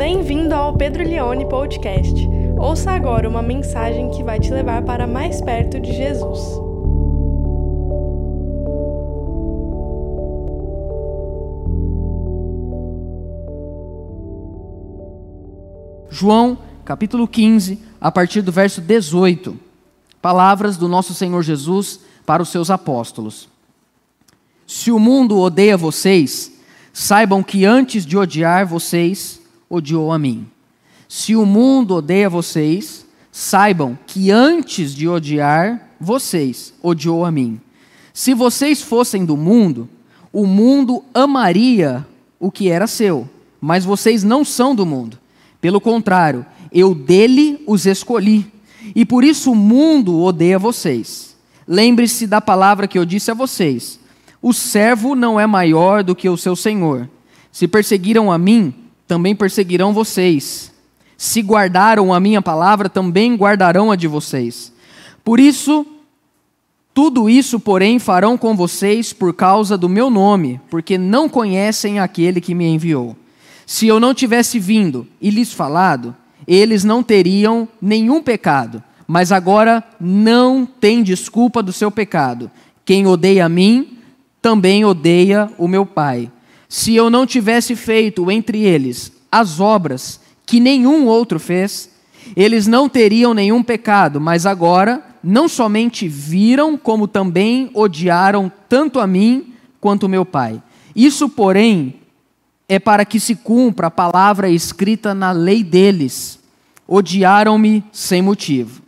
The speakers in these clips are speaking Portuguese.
Bem-vindo ao Pedro Leone Podcast. Ouça agora uma mensagem que vai te levar para mais perto de Jesus. João, capítulo 15, a partir do verso 18. Palavras do nosso Senhor Jesus para os seus apóstolos. Se o mundo odeia vocês, saibam que antes de odiar vocês, odiou a mim. Se o mundo odeia vocês, saibam que antes de odiar vocês, odiou a mim. Se vocês fossem do mundo, o mundo amaria o que era seu, mas vocês não são do mundo. Pelo contrário, eu dele os escolhi, e por isso o mundo odeia vocês. Lembre-se da palavra que eu disse a vocês: o servo não é maior do que o seu senhor. Se perseguiram a mim, também perseguirão vocês. Se guardaram a minha palavra, também guardarão a de vocês. Por isso, tudo isso, porém, farão com vocês por causa do meu nome, porque não conhecem aquele que me enviou. Se eu não tivesse vindo e lhes falado, eles não teriam nenhum pecado, mas agora não tem desculpa do seu pecado. Quem odeia a mim, também odeia o meu Pai. Se eu não tivesse feito entre eles as obras que nenhum outro fez, eles não teriam nenhum pecado, mas agora não somente viram, como também odiaram tanto a mim quanto meu Pai. Isso, porém, é para que se cumpra a palavra escrita na lei deles. Odiaram-me sem motivo.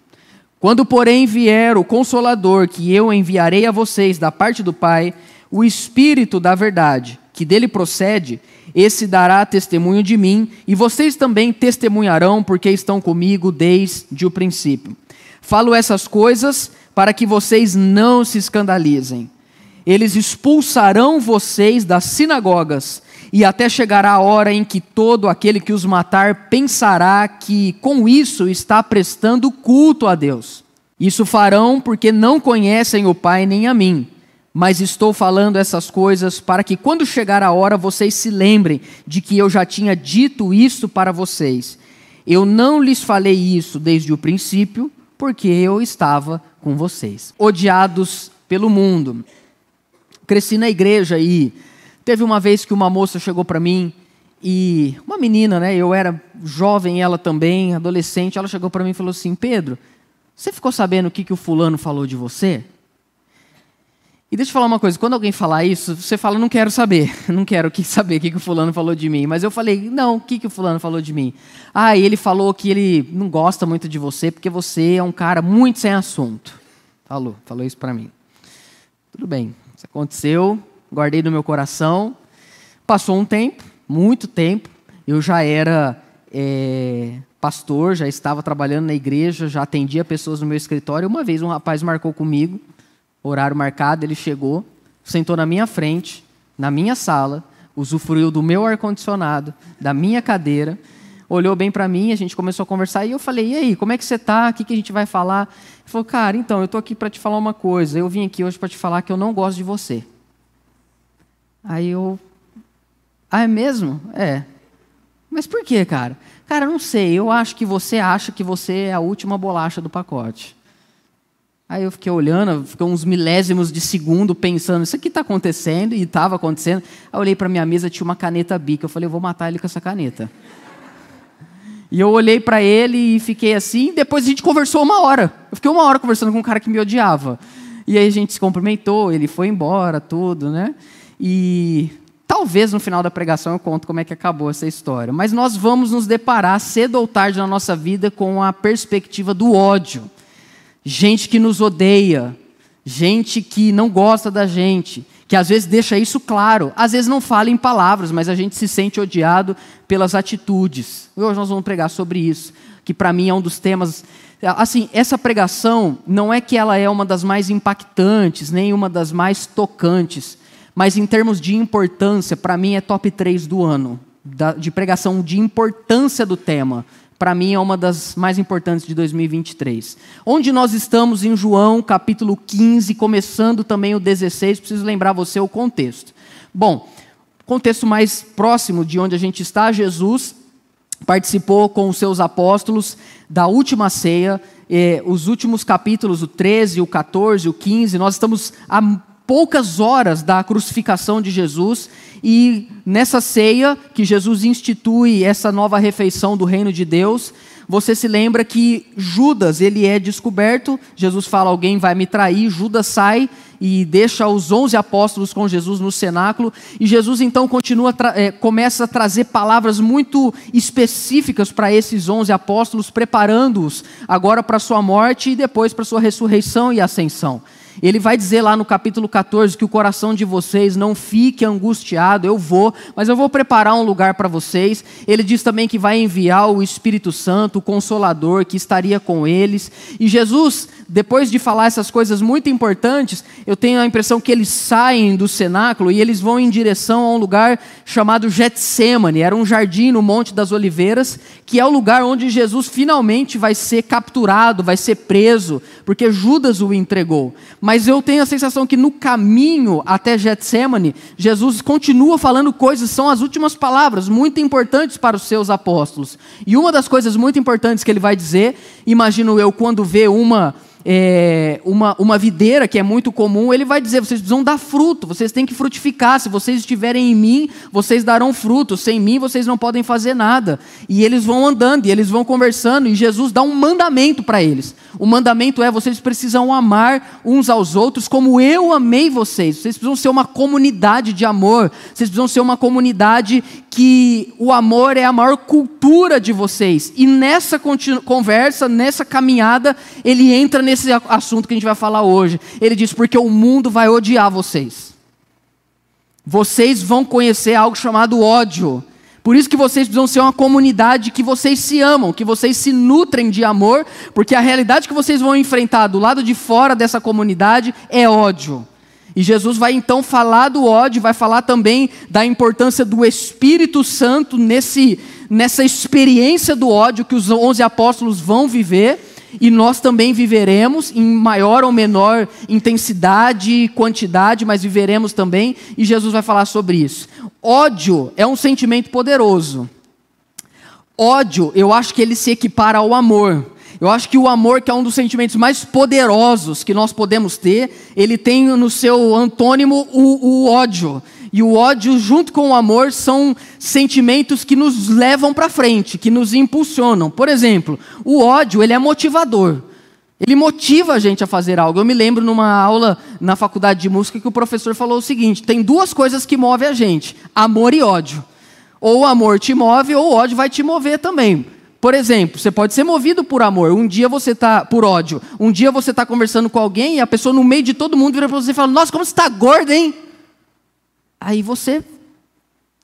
Quando, porém, vier o Consolador, que eu enviarei a vocês da parte do Pai, o Espírito da Verdade, que dele procede, esse dará testemunho de mim, e vocês também testemunharão, porque estão comigo desde o princípio. Falo essas coisas para que vocês não se escandalizem. Eles expulsarão vocês das sinagogas e até chegará a hora em que todo aquele que os matar pensará que com isso está prestando culto a Deus. Isso farão porque não conhecem o Pai nem a mim. Mas estou falando essas coisas para que quando chegar a hora vocês se lembrem de que eu já tinha dito isso para vocês. Eu não lhes falei isso desde o princípio, porque eu estava com vocês. Odiados pelo mundo. Cresci na igreja e Teve uma vez que uma moça chegou para mim e uma menina, né? Eu era jovem, ela também, adolescente. Ela chegou para mim e falou assim: Pedro, você ficou sabendo o que, que o fulano falou de você? E deixa eu falar uma coisa: quando alguém falar isso, você fala, não quero saber, não quero saber o que, que o fulano falou de mim. Mas eu falei, não, o que, que o fulano falou de mim? Ah, ele falou que ele não gosta muito de você porque você é um cara muito sem assunto. Falou, falou isso para mim. Tudo bem, isso aconteceu, guardei no meu coração. Passou um tempo, muito tempo, eu já era é, pastor, já estava trabalhando na igreja, já atendia pessoas no meu escritório. Uma vez um rapaz marcou comigo, horário marcado, ele chegou, sentou na minha frente, na minha sala, usufruiu do meu ar-condicionado, da minha cadeira, olhou bem para mim, a gente começou a conversar e eu falei: "E aí, como é que você está? O que, que a gente vai falar?" Ele falou: "Cara, então, eu estou aqui para te falar uma coisa. Eu vim aqui hoje para te falar que eu não gosto de você." Aí eu. Ah, é mesmo? É. Mas por que, cara? Cara, não sei. Eu acho que você acha que você é a última bolacha do pacote. Aí eu fiquei olhando, fiquei uns milésimos de segundo pensando, isso aqui está acontecendo, e estava acontecendo. Aí eu olhei para minha mesa, tinha uma caneta bica. Eu falei, eu vou matar ele com essa caneta. E eu olhei para ele e fiquei assim. Depois a gente conversou uma hora. Eu fiquei uma hora conversando com um cara que me odiava. E aí a gente se cumprimentou, ele foi embora, tudo, né? E talvez no final da pregação eu conto como é que acabou essa história. Mas nós vamos nos deparar cedo ou tarde na nossa vida com a perspectiva do ódio. Gente que nos odeia, gente que não gosta da gente, que às vezes deixa isso claro, às vezes não fala em palavras, mas a gente se sente odiado pelas atitudes. Hoje nós vamos pregar sobre isso, que para mim é um dos temas. Assim, essa pregação não é que ela é uma das mais impactantes, nem uma das mais tocantes, mas em termos de importância, para mim é top 3 do ano, de pregação de importância do tema. Para mim é uma das mais importantes de 2023. Onde nós estamos em João, capítulo 15, começando também o 16, preciso lembrar você o contexto. Bom, contexto mais próximo de onde a gente está, Jesus participou com os seus apóstolos da última ceia, eh, os últimos capítulos, o 13, o 14, o 15. Nós estamos há poucas horas da crucificação de Jesus e nessa ceia que Jesus institui essa nova refeição do reino de Deus, você se lembra que Judas, ele é descoberto, Jesus fala, alguém vai me trair, Judas sai e deixa os onze apóstolos com Jesus no cenáculo, e Jesus então continua, é, começa a trazer palavras muito específicas para esses onze apóstolos, preparando-os agora para sua morte e depois para sua ressurreição e ascensão. Ele vai dizer lá no capítulo 14 que o coração de vocês não fique angustiado, eu vou, mas eu vou preparar um lugar para vocês. Ele diz também que vai enviar o Espírito Santo, o Consolador, que estaria com eles. E Jesus, depois de falar essas coisas muito importantes, eu tenho a impressão que eles saem do cenáculo e eles vão em direção a um lugar chamado Getsemane. Era um jardim no Monte das Oliveiras, que é o lugar onde Jesus finalmente vai ser capturado, vai ser preso, porque Judas o entregou. Mas eu tenho a sensação que no caminho até Getsemane, Jesus continua falando coisas, são as últimas palavras muito importantes para os seus apóstolos. E uma das coisas muito importantes que ele vai dizer, imagino eu, quando vê uma é, uma, uma videira, que é muito comum, ele vai dizer: vocês precisam dar fruto, vocês têm que frutificar. Se vocês estiverem em mim, vocês darão fruto. Sem mim, vocês não podem fazer nada. E eles vão andando, e eles vão conversando, e Jesus dá um mandamento para eles. O mandamento é: vocês precisam amar uns aos outros como eu amei vocês. Vocês precisam ser uma comunidade de amor, vocês precisam ser uma comunidade que o amor é a maior cultura de vocês. E nessa conversa, nessa caminhada, ele entra nesse assunto que a gente vai falar hoje. Ele diz: porque o mundo vai odiar vocês. Vocês vão conhecer algo chamado ódio. Por isso que vocês precisam ser uma comunidade que vocês se amam, que vocês se nutrem de amor, porque a realidade que vocês vão enfrentar do lado de fora dessa comunidade é ódio. E Jesus vai então falar do ódio, vai falar também da importância do Espírito Santo nesse, nessa experiência do ódio que os onze apóstolos vão viver. E nós também viveremos em maior ou menor intensidade e quantidade, mas viveremos também, e Jesus vai falar sobre isso. Ódio é um sentimento poderoso. Ódio, eu acho que ele se equipara ao amor. Eu acho que o amor, que é um dos sentimentos mais poderosos que nós podemos ter, ele tem no seu antônimo o, o ódio. E o ódio, junto com o amor, são sentimentos que nos levam para frente, que nos impulsionam. Por exemplo, o ódio ele é motivador. Ele motiva a gente a fazer algo. Eu me lembro numa aula na faculdade de música que o professor falou o seguinte: tem duas coisas que movem a gente: amor e ódio. Ou o amor te move, ou o ódio vai te mover também. Por exemplo, você pode ser movido por amor. Um dia você está por ódio. Um dia você está conversando com alguém e a pessoa no meio de todo mundo vira para você e fala: Nossa, como você está gorda, hein? Aí você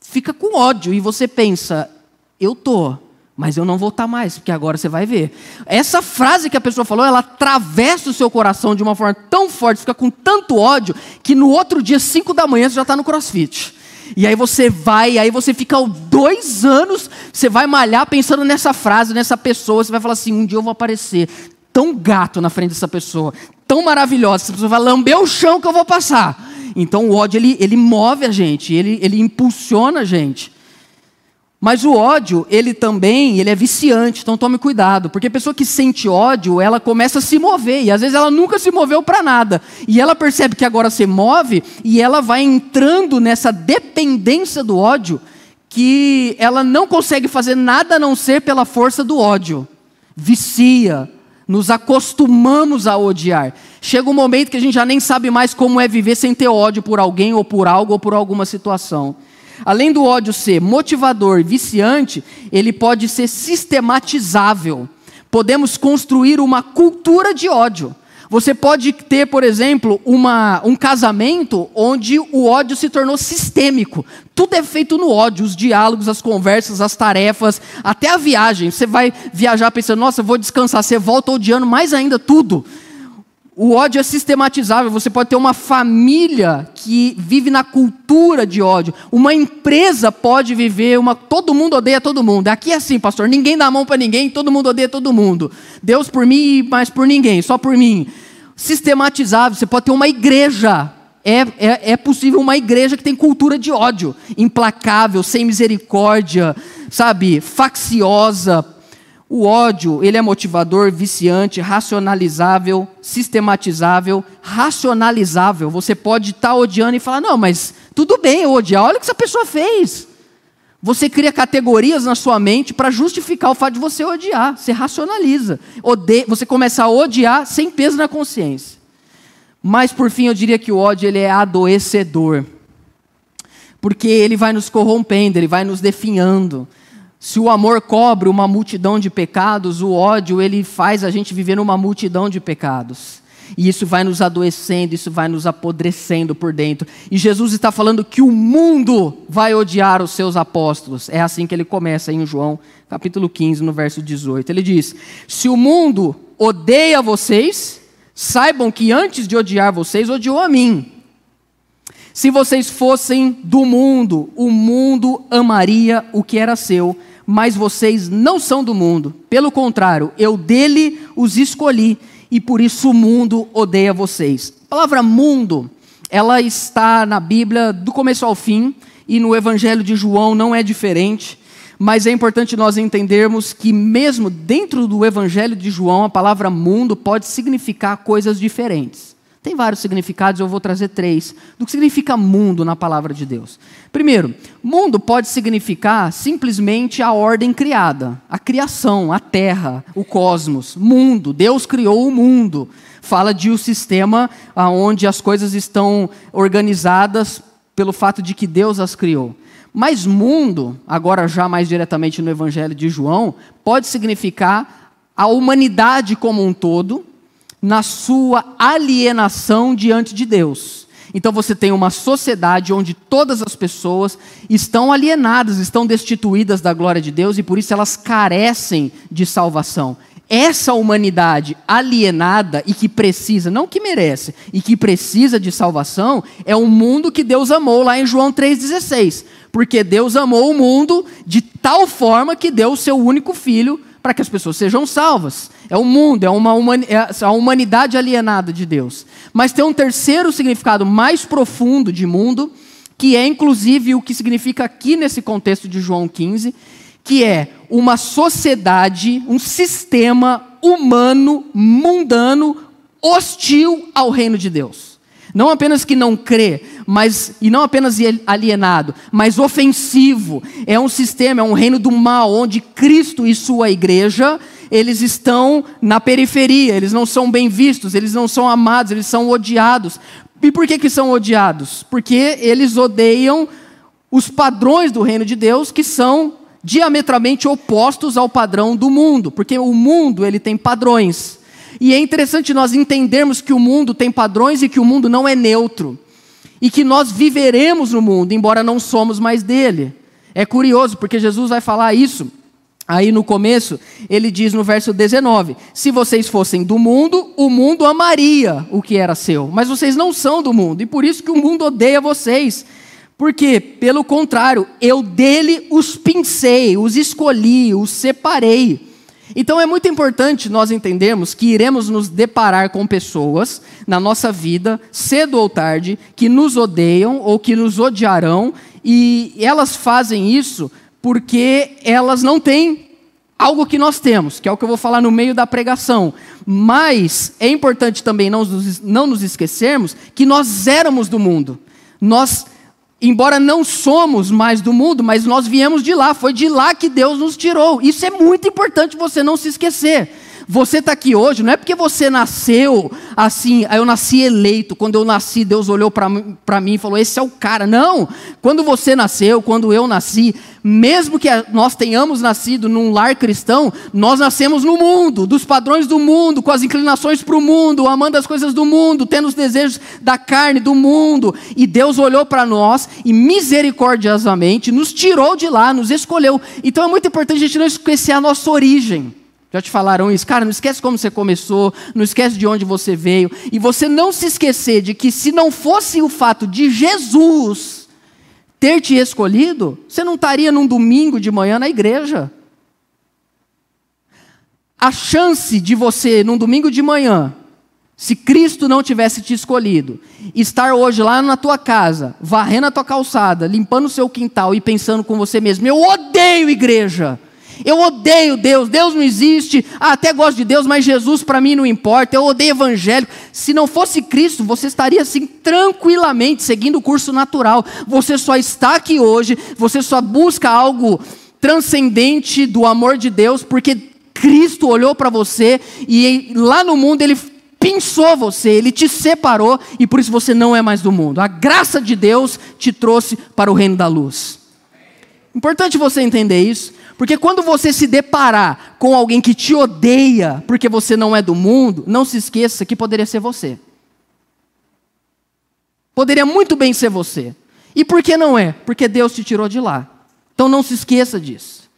fica com ódio e você pensa: Eu tô, mas eu não vou estar tá mais, porque agora você vai ver. Essa frase que a pessoa falou, ela atravessa o seu coração de uma forma tão forte, fica com tanto ódio, que no outro dia, 5 da manhã, você já está no crossfit. E aí você vai, aí você fica dois anos, você vai malhar pensando nessa frase, nessa pessoa, você vai falar assim: um dia eu vou aparecer tão gato na frente dessa pessoa, tão maravilhosa, essa pessoa vai lamber o chão que eu vou passar. Então o ódio ele, ele move a gente, ele, ele impulsiona a gente. Mas o ódio, ele também, ele é viciante, então tome cuidado, porque a pessoa que sente ódio, ela começa a se mover, e às vezes ela nunca se moveu para nada, e ela percebe que agora se move, e ela vai entrando nessa dependência do ódio, que ela não consegue fazer nada a não ser pela força do ódio. Vicia, nos acostumamos a odiar. Chega um momento que a gente já nem sabe mais como é viver sem ter ódio por alguém, ou por algo, ou por alguma situação. Além do ódio ser motivador, viciante, ele pode ser sistematizável. Podemos construir uma cultura de ódio. Você pode ter, por exemplo, uma, um casamento onde o ódio se tornou sistêmico. Tudo é feito no ódio, os diálogos, as conversas, as tarefas, até a viagem. Você vai viajar pensando, nossa, vou descansar. Você volta odiando mais ainda tudo. O ódio é sistematizável. Você pode ter uma família que vive na cultura de ódio. Uma empresa pode viver uma. Todo mundo odeia todo mundo. Aqui é assim, pastor. Ninguém dá a mão para ninguém. Todo mundo odeia todo mundo. Deus por mim, mas por ninguém. Só por mim. Sistematizável. Você pode ter uma igreja. É, é, é possível uma igreja que tem cultura de ódio, implacável, sem misericórdia, sabe, facciosa. O ódio, ele é motivador, viciante, racionalizável, sistematizável, racionalizável. Você pode estar tá odiando e falar: "Não, mas tudo bem eu odiar. Olha o que essa pessoa fez". Você cria categorias na sua mente para justificar o fato de você odiar. Você racionaliza. Ode... Você começa a odiar sem peso na consciência. Mas por fim eu diria que o ódio ele é adoecedor. Porque ele vai nos corrompendo, ele vai nos definhando. Se o amor cobre uma multidão de pecados, o ódio ele faz a gente viver numa multidão de pecados. E isso vai nos adoecendo, isso vai nos apodrecendo por dentro. E Jesus está falando que o mundo vai odiar os seus apóstolos. É assim que ele começa em João, capítulo 15, no verso 18. Ele diz: Se o mundo odeia vocês, saibam que antes de odiar vocês, odiou a mim. Se vocês fossem do mundo, o mundo amaria o que era seu, mas vocês não são do mundo. Pelo contrário, eu dele os escolhi e por isso o mundo odeia vocês. A palavra mundo, ela está na Bíblia do começo ao fim e no Evangelho de João não é diferente. Mas é importante nós entendermos que, mesmo dentro do Evangelho de João, a palavra mundo pode significar coisas diferentes. Tem vários significados, eu vou trazer três. Do que significa mundo na palavra de Deus? Primeiro, mundo pode significar simplesmente a ordem criada, a criação, a terra, o cosmos. Mundo, Deus criou o mundo. Fala de um sistema onde as coisas estão organizadas pelo fato de que Deus as criou. Mas mundo, agora já mais diretamente no Evangelho de João, pode significar a humanidade como um todo, na sua alienação diante de Deus. Então você tem uma sociedade onde todas as pessoas estão alienadas, estão destituídas da glória de Deus e por isso elas carecem de salvação. Essa humanidade alienada e que precisa, não que merece, e que precisa de salvação, é o mundo que Deus amou lá em João 3,16. Porque Deus amou o mundo de tal forma que deu o seu único filho para que as pessoas sejam salvas. É o mundo, é, uma humani é a humanidade alienada de Deus. Mas tem um terceiro significado mais profundo de mundo, que é inclusive o que significa aqui nesse contexto de João 15, que é uma sociedade, um sistema humano, mundano, hostil ao reino de Deus. Não apenas que não crê, mas e não apenas alienado, mas ofensivo. É um sistema, é um reino do mal onde Cristo e sua igreja, eles estão na periferia, eles não são bem vistos, eles não são amados, eles são odiados. E por que que são odiados? Porque eles odeiam os padrões do reino de Deus que são diametralmente opostos ao padrão do mundo, porque o mundo ele tem padrões. E é interessante nós entendermos que o mundo tem padrões e que o mundo não é neutro. E que nós viveremos no mundo, embora não somos mais dele. É curioso, porque Jesus vai falar isso. Aí no começo, ele diz no verso 19: Se vocês fossem do mundo, o mundo amaria o que era seu. Mas vocês não são do mundo, e por isso que o mundo odeia vocês. Porque, pelo contrário, eu dele os pincei, os escolhi, os separei. Então é muito importante nós entendermos que iremos nos deparar com pessoas na nossa vida, cedo ou tarde, que nos odeiam ou que nos odiarão, e elas fazem isso porque elas não têm algo que nós temos, que é o que eu vou falar no meio da pregação. Mas é importante também não nos, não nos esquecermos que nós éramos do mundo. Nós embora não somos mais do mundo, mas nós viemos de lá, foi de lá que Deus nos tirou. Isso é muito importante você não se esquecer. Você está aqui hoje, não é porque você nasceu assim, eu nasci eleito. Quando eu nasci, Deus olhou para mim e falou: Esse é o cara. Não! Quando você nasceu, quando eu nasci, mesmo que nós tenhamos nascido num lar cristão, nós nascemos no mundo, dos padrões do mundo, com as inclinações para o mundo, amando as coisas do mundo, tendo os desejos da carne, do mundo. E Deus olhou para nós e misericordiosamente nos tirou de lá, nos escolheu. Então é muito importante a gente não esquecer a nossa origem. Já te falaram isso? Cara, não esquece como você começou, não esquece de onde você veio. E você não se esquecer de que se não fosse o fato de Jesus ter te escolhido, você não estaria num domingo de manhã na igreja. A chance de você, num domingo de manhã, Se Cristo não tivesse te escolhido, estar hoje lá na tua casa, varrendo a tua calçada, limpando o seu quintal e pensando com você mesmo: eu odeio igreja, eu odeio Deus, Deus não existe, ah, até gosto de Deus, mas Jesus para mim não importa, eu odeio evangélico. Se não fosse Cristo, você estaria assim tranquilamente seguindo o curso natural. Você só está aqui hoje, você só busca algo transcendente do amor de Deus, porque Cristo olhou para você e lá no mundo ele pinçou você, ele te separou e por isso você não é mais do mundo. A graça de Deus te trouxe para o reino da luz. Importante você entender isso, porque quando você se deparar com alguém que te odeia porque você não é do mundo, não se esqueça que poderia ser você. Poderia muito bem ser você. E por que não é? Porque Deus te tirou de lá. Então não se esqueça disso.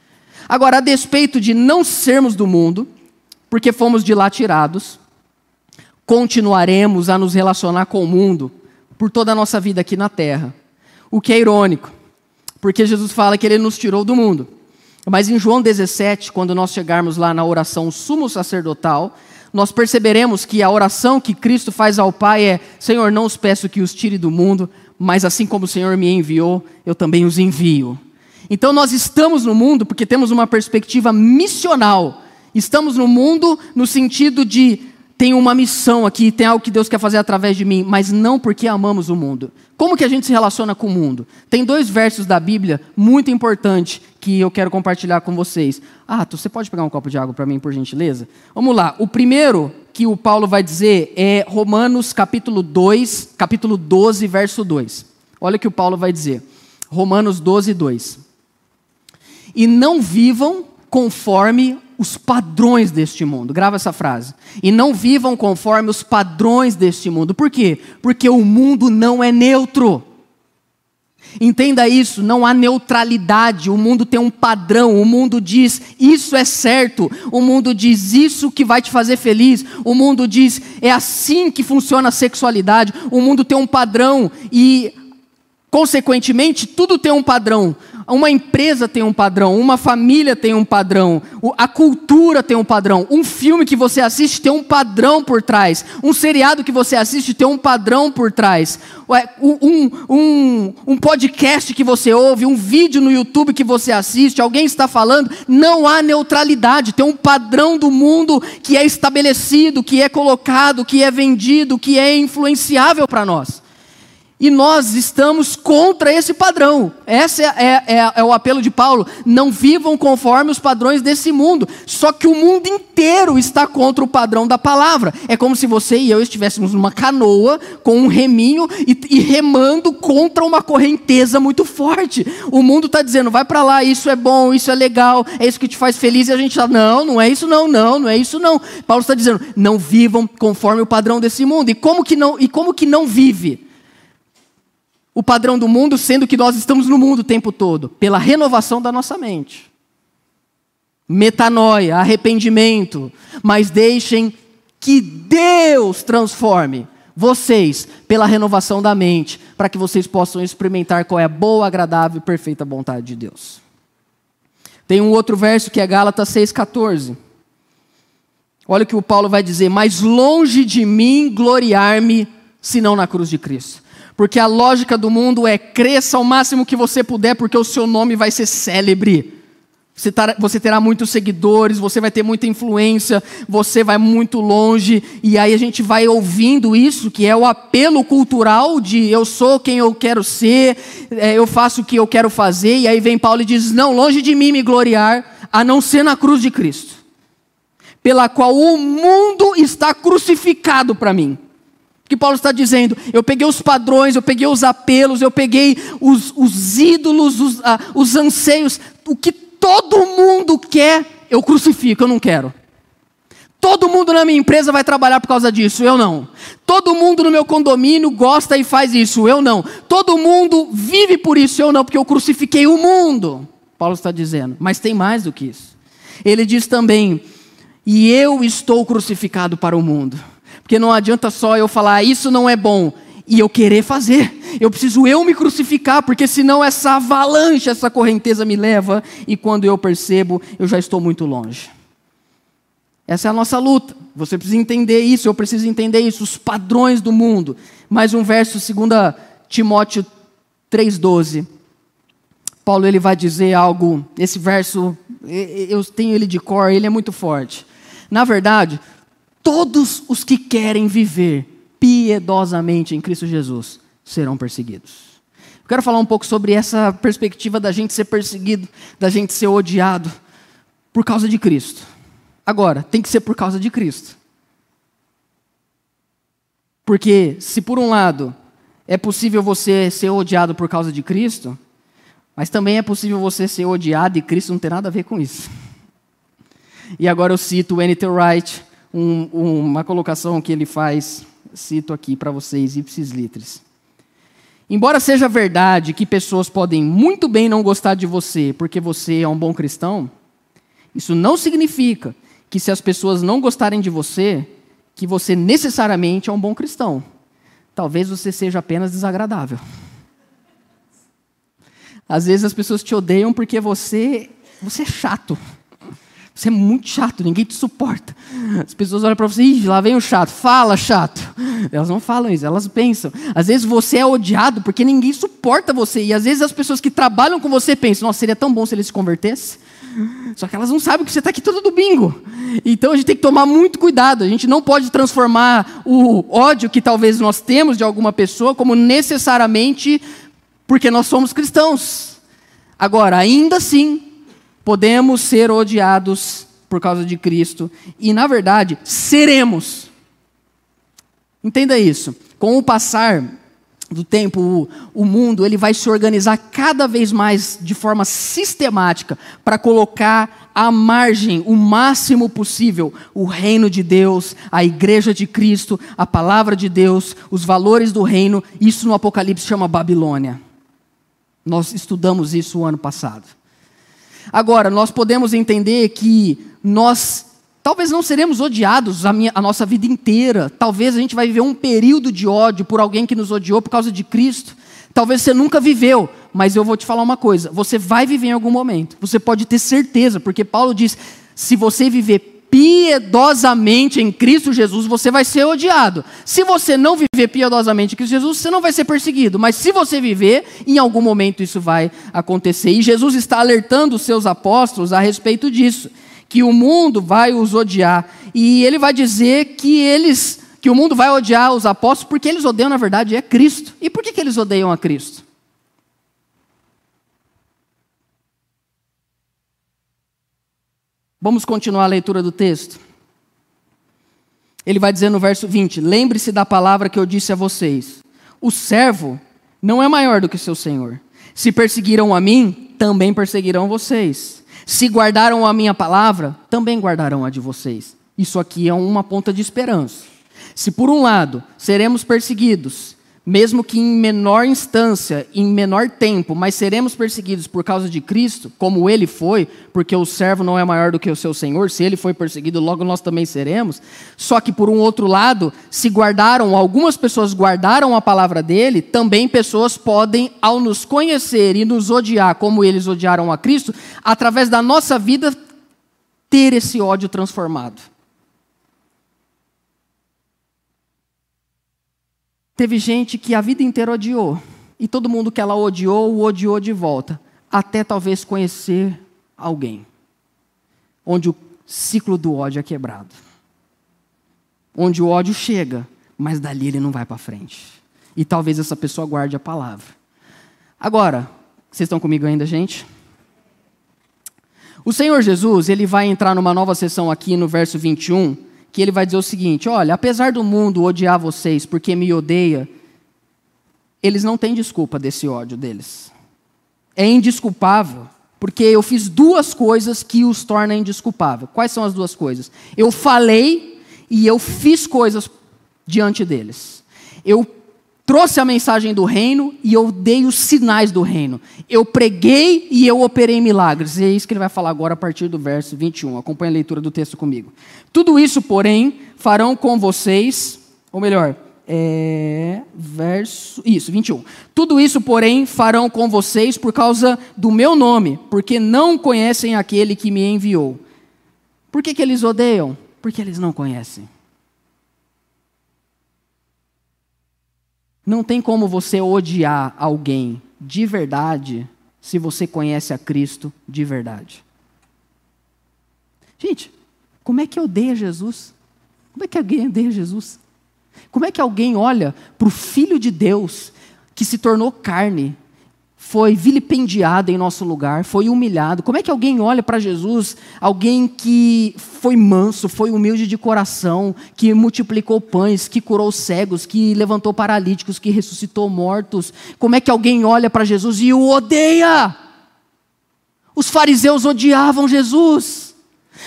Agora, a despeito de não sermos do mundo, porque fomos de lá tirados, continuaremos a nos relacionar com o mundo por toda a nossa vida aqui na terra. O que é irônico, porque Jesus fala que ele nos tirou do mundo. Mas em João 17, quando nós chegarmos lá na oração sumo sacerdotal, nós perceberemos que a oração que Cristo faz ao Pai é: Senhor, não os peço que os tire do mundo, mas assim como o Senhor me enviou, eu também os envio. Então nós estamos no mundo porque temos uma perspectiva missional. Estamos no mundo no sentido de tem uma missão aqui, tem algo que Deus quer fazer através de mim, mas não porque amamos o mundo. Como que a gente se relaciona com o mundo? Tem dois versos da Bíblia muito importantes que eu quero compartilhar com vocês. Ah, você pode pegar um copo de água para mim, por gentileza? Vamos lá. O primeiro que o Paulo vai dizer é Romanos capítulo 2, capítulo 12, verso 2. Olha o que o Paulo vai dizer. Romanos 12, 2. E não vivam conforme os padrões deste mundo. Grava essa frase. E não vivam conforme os padrões deste mundo. Por quê? Porque o mundo não é neutro. Entenda isso, não há neutralidade. O mundo tem um padrão. O mundo diz isso é certo. O mundo diz isso que vai te fazer feliz. O mundo diz é assim que funciona a sexualidade. O mundo tem um padrão e, consequentemente, tudo tem um padrão. Uma empresa tem um padrão, uma família tem um padrão, a cultura tem um padrão, um filme que você assiste tem um padrão por trás, um seriado que você assiste tem um padrão por trás, um, um, um podcast que você ouve, um vídeo no YouTube que você assiste, alguém está falando, não há neutralidade, tem um padrão do mundo que é estabelecido, que é colocado, que é vendido, que é influenciável para nós. E nós estamos contra esse padrão. Esse é, é, é, é, o apelo de Paulo. Não vivam conforme os padrões desse mundo. Só que o mundo inteiro está contra o padrão da palavra. É como se você e eu estivéssemos numa canoa com um reminho e, e remando contra uma correnteza muito forte. O mundo está dizendo, vai para lá, isso é bom, isso é legal, é isso que te faz feliz. E a gente está, não, não é isso não, não, não é isso não. Paulo está dizendo, não vivam conforme o padrão desse mundo. E como que não, e como que não vive? O padrão do mundo, sendo que nós estamos no mundo o tempo todo, pela renovação da nossa mente. Metanoia, arrependimento, mas deixem que Deus transforme vocês pela renovação da mente, para que vocês possam experimentar qual é a boa, agradável e perfeita vontade de Deus. Tem um outro verso que é Gálatas 6,14. Olha o que o Paulo vai dizer: Mas longe de mim gloriar-me, senão na cruz de Cristo. Porque a lógica do mundo é cresça ao máximo que você puder, porque o seu nome vai ser célebre. Você, tar, você terá muitos seguidores, você vai ter muita influência, você vai muito longe, e aí a gente vai ouvindo isso, que é o apelo cultural de eu sou quem eu quero ser, é, eu faço o que eu quero fazer, e aí vem Paulo e diz: Não, longe de mim me gloriar, a não ser na cruz de Cristo, pela qual o mundo está crucificado para mim que Paulo está dizendo? Eu peguei os padrões, eu peguei os apelos, eu peguei os, os ídolos, os, ah, os anseios, o que todo mundo quer, eu crucifico, eu não quero. Todo mundo na minha empresa vai trabalhar por causa disso, eu não. Todo mundo no meu condomínio gosta e faz isso, eu não. Todo mundo vive por isso, eu não, porque eu crucifiquei o mundo. Paulo está dizendo, mas tem mais do que isso. Ele diz também: e eu estou crucificado para o mundo. Porque não adianta só eu falar, isso não é bom, e eu querer fazer. Eu preciso eu me crucificar, porque senão essa avalanche, essa correnteza me leva, e quando eu percebo, eu já estou muito longe. Essa é a nossa luta. Você precisa entender isso, eu preciso entender isso, os padrões do mundo. Mais um verso, 2 Timóteo 3,12. Paulo ele vai dizer algo, esse verso, eu tenho ele de cor, ele é muito forte. Na verdade, todos os que querem viver piedosamente em Cristo Jesus serão perseguidos. Eu quero falar um pouco sobre essa perspectiva da gente ser perseguido, da gente ser odiado por causa de Cristo. Agora, tem que ser por causa de Cristo. Porque se por um lado é possível você ser odiado por causa de Cristo, mas também é possível você ser odiado e Cristo não tem nada a ver com isso. E agora eu cito N.T. Wright, um, uma colocação que ele faz, cito aqui para vocês, ipsis litris. Embora seja verdade que pessoas podem muito bem não gostar de você porque você é um bom cristão, isso não significa que se as pessoas não gostarem de você, que você necessariamente é um bom cristão. Talvez você seja apenas desagradável. Às vezes as pessoas te odeiam porque você, você é chato. Você é muito chato, ninguém te suporta. As pessoas olham para você e lá vem o chato, fala chato. Elas não falam isso, elas pensam. Às vezes você é odiado porque ninguém suporta você. E às vezes as pessoas que trabalham com você pensam: nossa, seria tão bom se ele se convertesse. Só que elas não sabem que você está aqui todo domingo. Então a gente tem que tomar muito cuidado. A gente não pode transformar o ódio que talvez nós temos de alguma pessoa como necessariamente porque nós somos cristãos. Agora, ainda assim, podemos ser odiados por causa de Cristo. E, na verdade, seremos. Entenda isso. Com o passar do tempo, o, o, mundo ele vai se organizar cada vez mais de forma sistemática para colocar à margem o máximo possível o reino de Deus, a igreja de Cristo, a palavra de Deus, os valores do reino. Isso no Apocalipse chama Babilônia. Nós estudamos isso o ano passado. Agora, nós podemos entender que nós Talvez não seremos odiados a, minha, a, nossa vida inteira. Talvez a gente vai viver um período de ódio por alguém que nos odiou por causa de Cristo. Talvez você nunca viveu, mas eu vou te falar uma coisa: você vai viver em algum momento. Você pode ter certeza, porque Paulo diz: se você viver piedosamente em Cristo Jesus, você vai ser odiado. Se você não viver piedosamente em Cristo Jesus, você não vai ser perseguido. Mas se você viver, em algum momento isso vai acontecer. E Jesus está alertando os seus apóstolos a respeito disso que o mundo vai os odiar. E ele vai dizer que eles que o mundo vai odiar os apóstolos porque eles odeiam, na verdade, é Cristo. E por que, que eles odeiam a Cristo? Vamos continuar a leitura do texto. Ele vai dizer no verso 20: Lembre-se da palavra que eu disse a vocês: O servo não é maior do que seu senhor. Se perseguiram a mim, também perseguirão vocês. Se guardaram a minha palavra, também guardarão a de vocês. Isso aqui é uma ponta de esperança. Se por um lado seremos perseguidos, mesmo que em menor instância, em menor tempo, mas seremos perseguidos por causa de Cristo, como ele foi, porque o servo não é maior do que o seu senhor, se ele foi perseguido, logo nós também seremos. Só que por um outro lado, se guardaram, algumas pessoas guardaram a palavra dele, também pessoas podem, ao nos conhecer e nos odiar como eles odiaram a Cristo, através da nossa vida, ter esse ódio transformado. Teve gente que a vida inteira odiou. E todo mundo que ela odiou, o odiou de volta. Até talvez conhecer alguém. Onde o ciclo do ódio é quebrado. Onde o ódio chega, mas dali ele não vai para frente. E talvez essa pessoa guarde a palavra. Agora, vocês estão comigo ainda, gente? O Senhor Jesus, ele vai entrar numa nova sessão aqui no verso 21, que ele vai dizer o seguinte: olha, apesar do mundo odiar vocês porque me odeia, eles não têm desculpa desse ódio deles. É indesculpável, porque eu fiz duas coisas que os tornam indesculpável. Quais são as duas coisas? Eu falei e eu fiz coisas diante deles. Eu trouxe a mensagem do reino e eu dei os sinais do reino. Eu preguei e eu operei milagres. E é isso que ele vai falar agora a partir do verso 21. Acompanhe a leitura do texto comigo. Tudo isso, porém, farão com vocês, ou melhor, é, verso. Isso, 21. Tudo isso, porém, farão com vocês por causa do meu nome, porque não conhecem aquele que me enviou. Por que, que eles odeiam? Porque eles não conhecem. Não tem como você odiar alguém de verdade se você conhece a Cristo de verdade. Gente, como é que odeia Jesus? Como é que alguém odeia Jesus? Como é que alguém olha para o Filho de Deus que se tornou carne, foi vilipendiado em nosso lugar, foi humilhado. Como é que alguém olha para Jesus, alguém que foi manso, foi humilde de coração, que multiplicou pães, que curou cegos, que levantou paralíticos, que ressuscitou mortos? Como é que alguém olha para Jesus e o odeia? Os fariseus odiavam Jesus,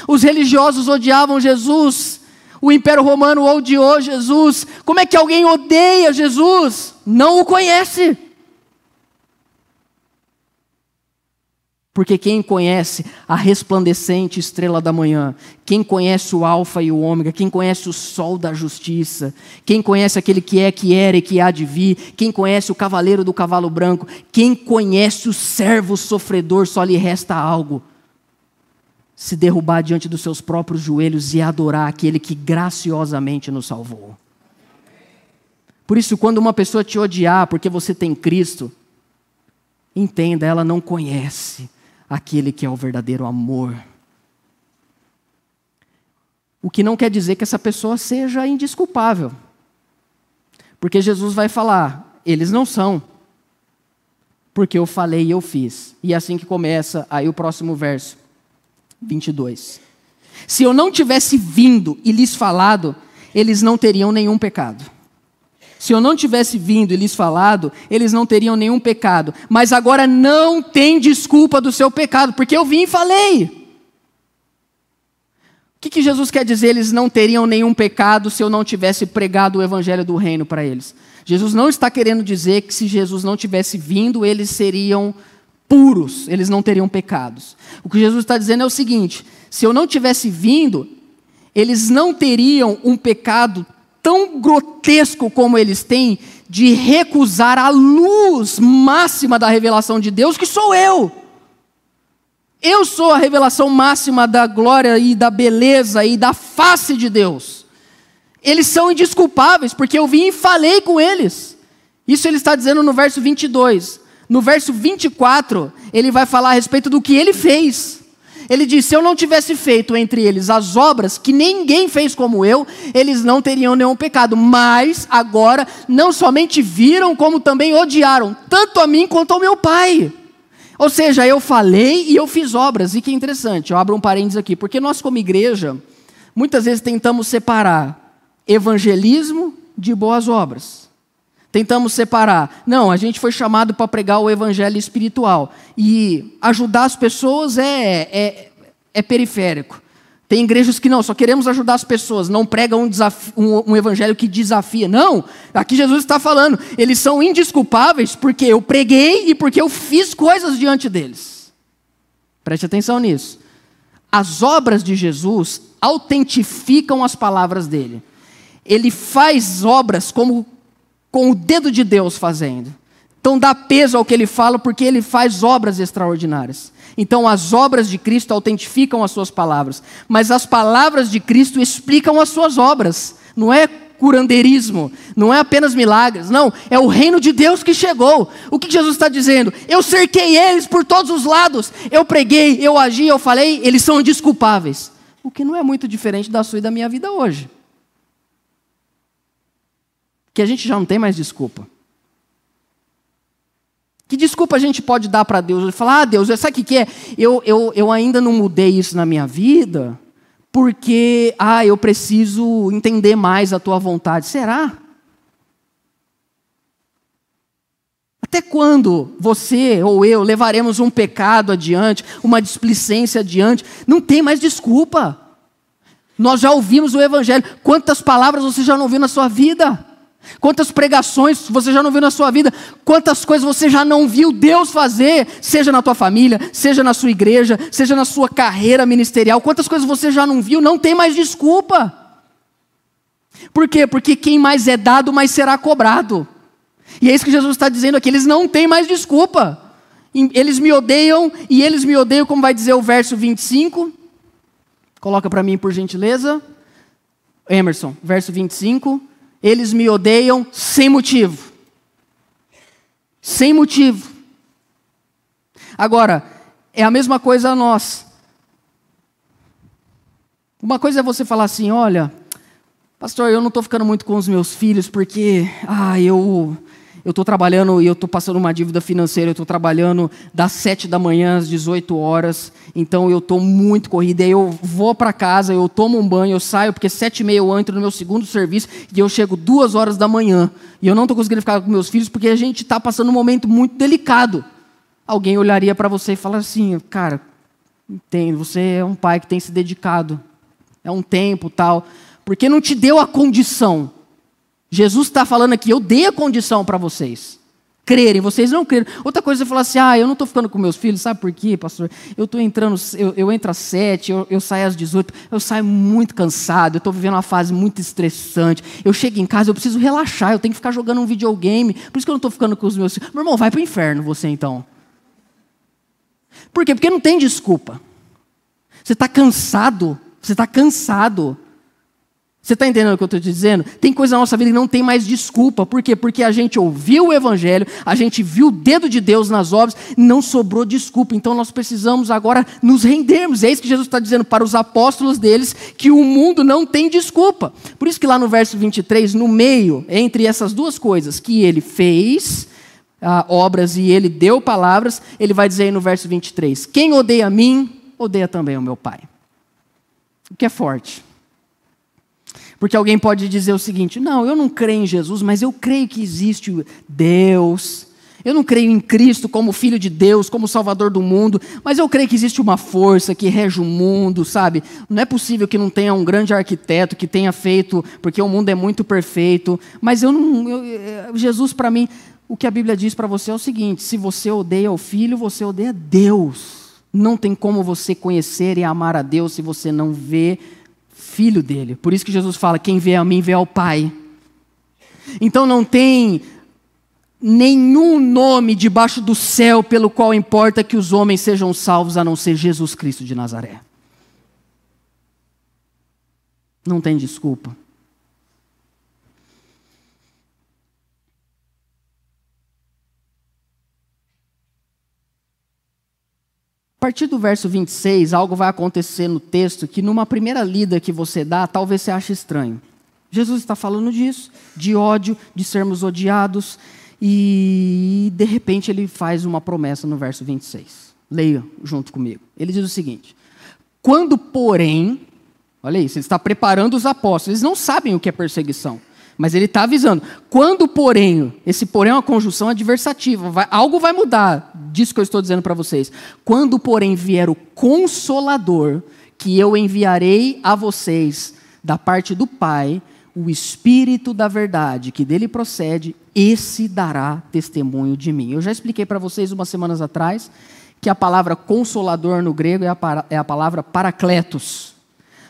os religiosos odiavam Jesus, o Império Romano odiou Jesus. Como é que alguém odeia Jesus? Não o conhece. Porque quem conhece a resplandecente estrela da manhã, quem conhece o Alfa e o Ômega, quem conhece o sol da justiça, quem conhece aquele que é, que era e que há de vir, quem conhece o cavaleiro do cavalo branco, quem conhece o servo sofredor, só lhe resta algo: se derrubar diante dos seus próprios joelhos e adorar aquele que graciosamente nos salvou. Por isso, quando uma pessoa te odiar porque você tem Cristo, entenda, ela não conhece aquele que é o verdadeiro amor. O que não quer dizer que essa pessoa seja indisculpável. Porque Jesus vai falar, eles não são. Porque eu falei e eu fiz. E é assim que começa aí o próximo verso. 22. Se eu não tivesse vindo e lhes falado, eles não teriam nenhum pecado. Se eu não tivesse vindo e lhes falado, eles não teriam nenhum pecado. Mas agora não tem desculpa do seu pecado, porque eu vim e falei. O que, que Jesus quer dizer? Eles não teriam nenhum pecado se eu não tivesse pregado o evangelho do reino para eles. Jesus não está querendo dizer que se Jesus não tivesse vindo, eles seriam puros, eles não teriam pecados. O que Jesus está dizendo é o seguinte: se eu não tivesse vindo, eles não teriam um pecado tão grotesco como eles têm de recusar a luz máxima da revelação de Deus, que sou eu. Eu sou a revelação máxima da glória e da beleza e da face de Deus. Eles são indisculpáveis, porque eu vim e falei com eles. Isso ele está dizendo no verso 22. No verso 24, ele vai falar a respeito do que ele fez. Ele diz: Se eu não tivesse feito entre eles as obras que ninguém fez como eu, eles não teriam nenhum pecado. Mas agora não somente viram, como também odiaram, tanto a mim quanto ao meu pai. Ou seja, eu falei e eu fiz obras. E que interessante, eu abro um parênteses aqui, porque nós, como igreja, muitas vezes tentamos separar evangelismo de boas obras. Tentamos separar. Não, a gente foi chamado para pregar o evangelho espiritual. E ajudar as pessoas é, é, é periférico. Tem igrejas que não, só queremos ajudar as pessoas, não pregam um, um, um, evangelho que desafia. Não, aqui Jesus está falando, eles são indisculpáveis porque eu preguei e porque eu fiz coisas diante deles. Preste atenção nisso. As obras de Jesus autentificam as palavras dele. Ele faz obras como com o dedo de Deus fazendo. Então dá peso ao que ele fala, porque ele faz obras extraordinárias. Então as obras de Cristo autentificam as suas palavras, mas as palavras de Cristo explicam as suas obras. Não é curandeirismo, não é apenas milagres, não, é o reino de Deus que chegou. O que Jesus está dizendo? Eu cerquei eles por todos os lados, eu preguei, eu agi, eu falei, eles são indisculpáveis. O que não é muito diferente da sua e da minha vida hoje que a gente já não tem mais desculpa. Que desculpa a gente pode dar para Deus? Falar, ah, Deus, sabe o que, é? Eu, eu, eu ainda não mudei isso na minha vida, porque, ah, eu preciso entender mais a tua vontade. Será? Até quando você ou eu levaremos um pecado adiante, uma displicência adiante? Não tem mais desculpa. Nós já ouvimos o Evangelho. Quantas palavras você já não ouviu na sua vida? Quantas pregações você já não viu na sua vida? Quantas coisas você já não viu Deus fazer, seja na tua família, seja na sua igreja, seja na sua carreira ministerial? Quantas coisas você já não viu? Não tem mais desculpa. Por quê? Porque quem mais é dado, mais será cobrado. E é isso que Jesus está dizendo aqui: eles não têm mais desculpa. Eles me odeiam e eles me odeiam, como vai dizer o verso 25. Coloca para mim, por gentileza. Emerson, verso 25. Eles me odeiam sem motivo. Sem motivo. Agora, é a mesma coisa a nós. Uma coisa é você falar assim: olha, pastor, eu não estou ficando muito com os meus filhos porque, ah, eu eu estou trabalhando e eu estou passando uma dívida financeira, eu estou trabalhando das 7 da manhã às 18 horas, então eu estou muito corrida, aí eu vou para casa, eu tomo um banho, eu saio, porque sete e meia eu entro no meu segundo serviço e eu chego duas horas da manhã. E eu não estou conseguindo ficar com meus filhos porque a gente está passando um momento muito delicado. Alguém olharia para você e falar assim, cara, entendo, você é um pai que tem se dedicado, é um tempo tal, porque não te deu a condição Jesus está falando aqui, eu dei a condição para vocês crerem, vocês não creram. Outra coisa é falar assim, ah, eu não estou ficando com meus filhos, sabe por quê, pastor? Eu estou entrando, eu, eu, entro às sete, eu, eu saio às 18, eu saio muito cansado, eu estou vivendo uma fase muito estressante, eu chego em casa, eu preciso relaxar, eu tenho que ficar jogando um videogame, por isso que eu não estou ficando com os meus filhos. Meu irmão, vai para o inferno você então. Por quê? Porque não tem desculpa. Você está cansado, você está cansado. Você está entendendo o que eu estou te dizendo? Tem coisa na nossa vida que não tem mais desculpa. Por quê? Porque a gente ouviu o Evangelho, a gente viu o dedo de Deus nas obras, não sobrou desculpa. Então nós precisamos agora nos rendermos. É isso que Jesus está dizendo para os apóstolos deles, que o mundo não tem desculpa. Por isso que lá no verso 23, no meio, entre essas duas coisas, que ele fez ah, obras e ele deu palavras, ele vai dizer aí no verso 23: Quem odeia a mim, odeia também o meu Pai. O que é forte. Porque alguém pode dizer o seguinte: não, eu não creio em Jesus, mas eu creio que existe Deus. Eu não creio em Cristo como Filho de Deus, como Salvador do mundo, mas eu creio que existe uma força que rege o mundo, sabe? Não é possível que não tenha um grande arquiteto que tenha feito, porque o mundo é muito perfeito. Mas eu não. Eu, eh, Jesus, para mim, o que a Bíblia diz para você é o seguinte: se você odeia o Filho, você odeia Deus. Não tem como você conhecer e amar a Deus se você não vê filho dele. Por isso que Jesus fala: quem vê a mim vê ao Pai. Então não tem nenhum nome debaixo do céu pelo qual importa que os homens sejam salvos a não ser Jesus Cristo de Nazaré. Não tem desculpa. A partir do verso 26, algo vai acontecer no texto que, numa primeira lida que você dá, talvez você ache estranho. Jesus está falando disso, de ódio, de sermos odiados, e de repente ele faz uma promessa no verso 26. Leia junto comigo. Ele diz o seguinte: Quando, porém, olha isso, ele está preparando os apóstolos, eles não sabem o que é perseguição. Mas ele está avisando. Quando, porém, esse porém é uma conjunção adversativa, vai, algo vai mudar disso que eu estou dizendo para vocês. Quando, porém, vier o consolador, que eu enviarei a vocês da parte do Pai, o Espírito da verdade, que dele procede, esse dará testemunho de mim. Eu já expliquei para vocês umas semanas atrás que a palavra consolador no grego é a, é a palavra paracletos.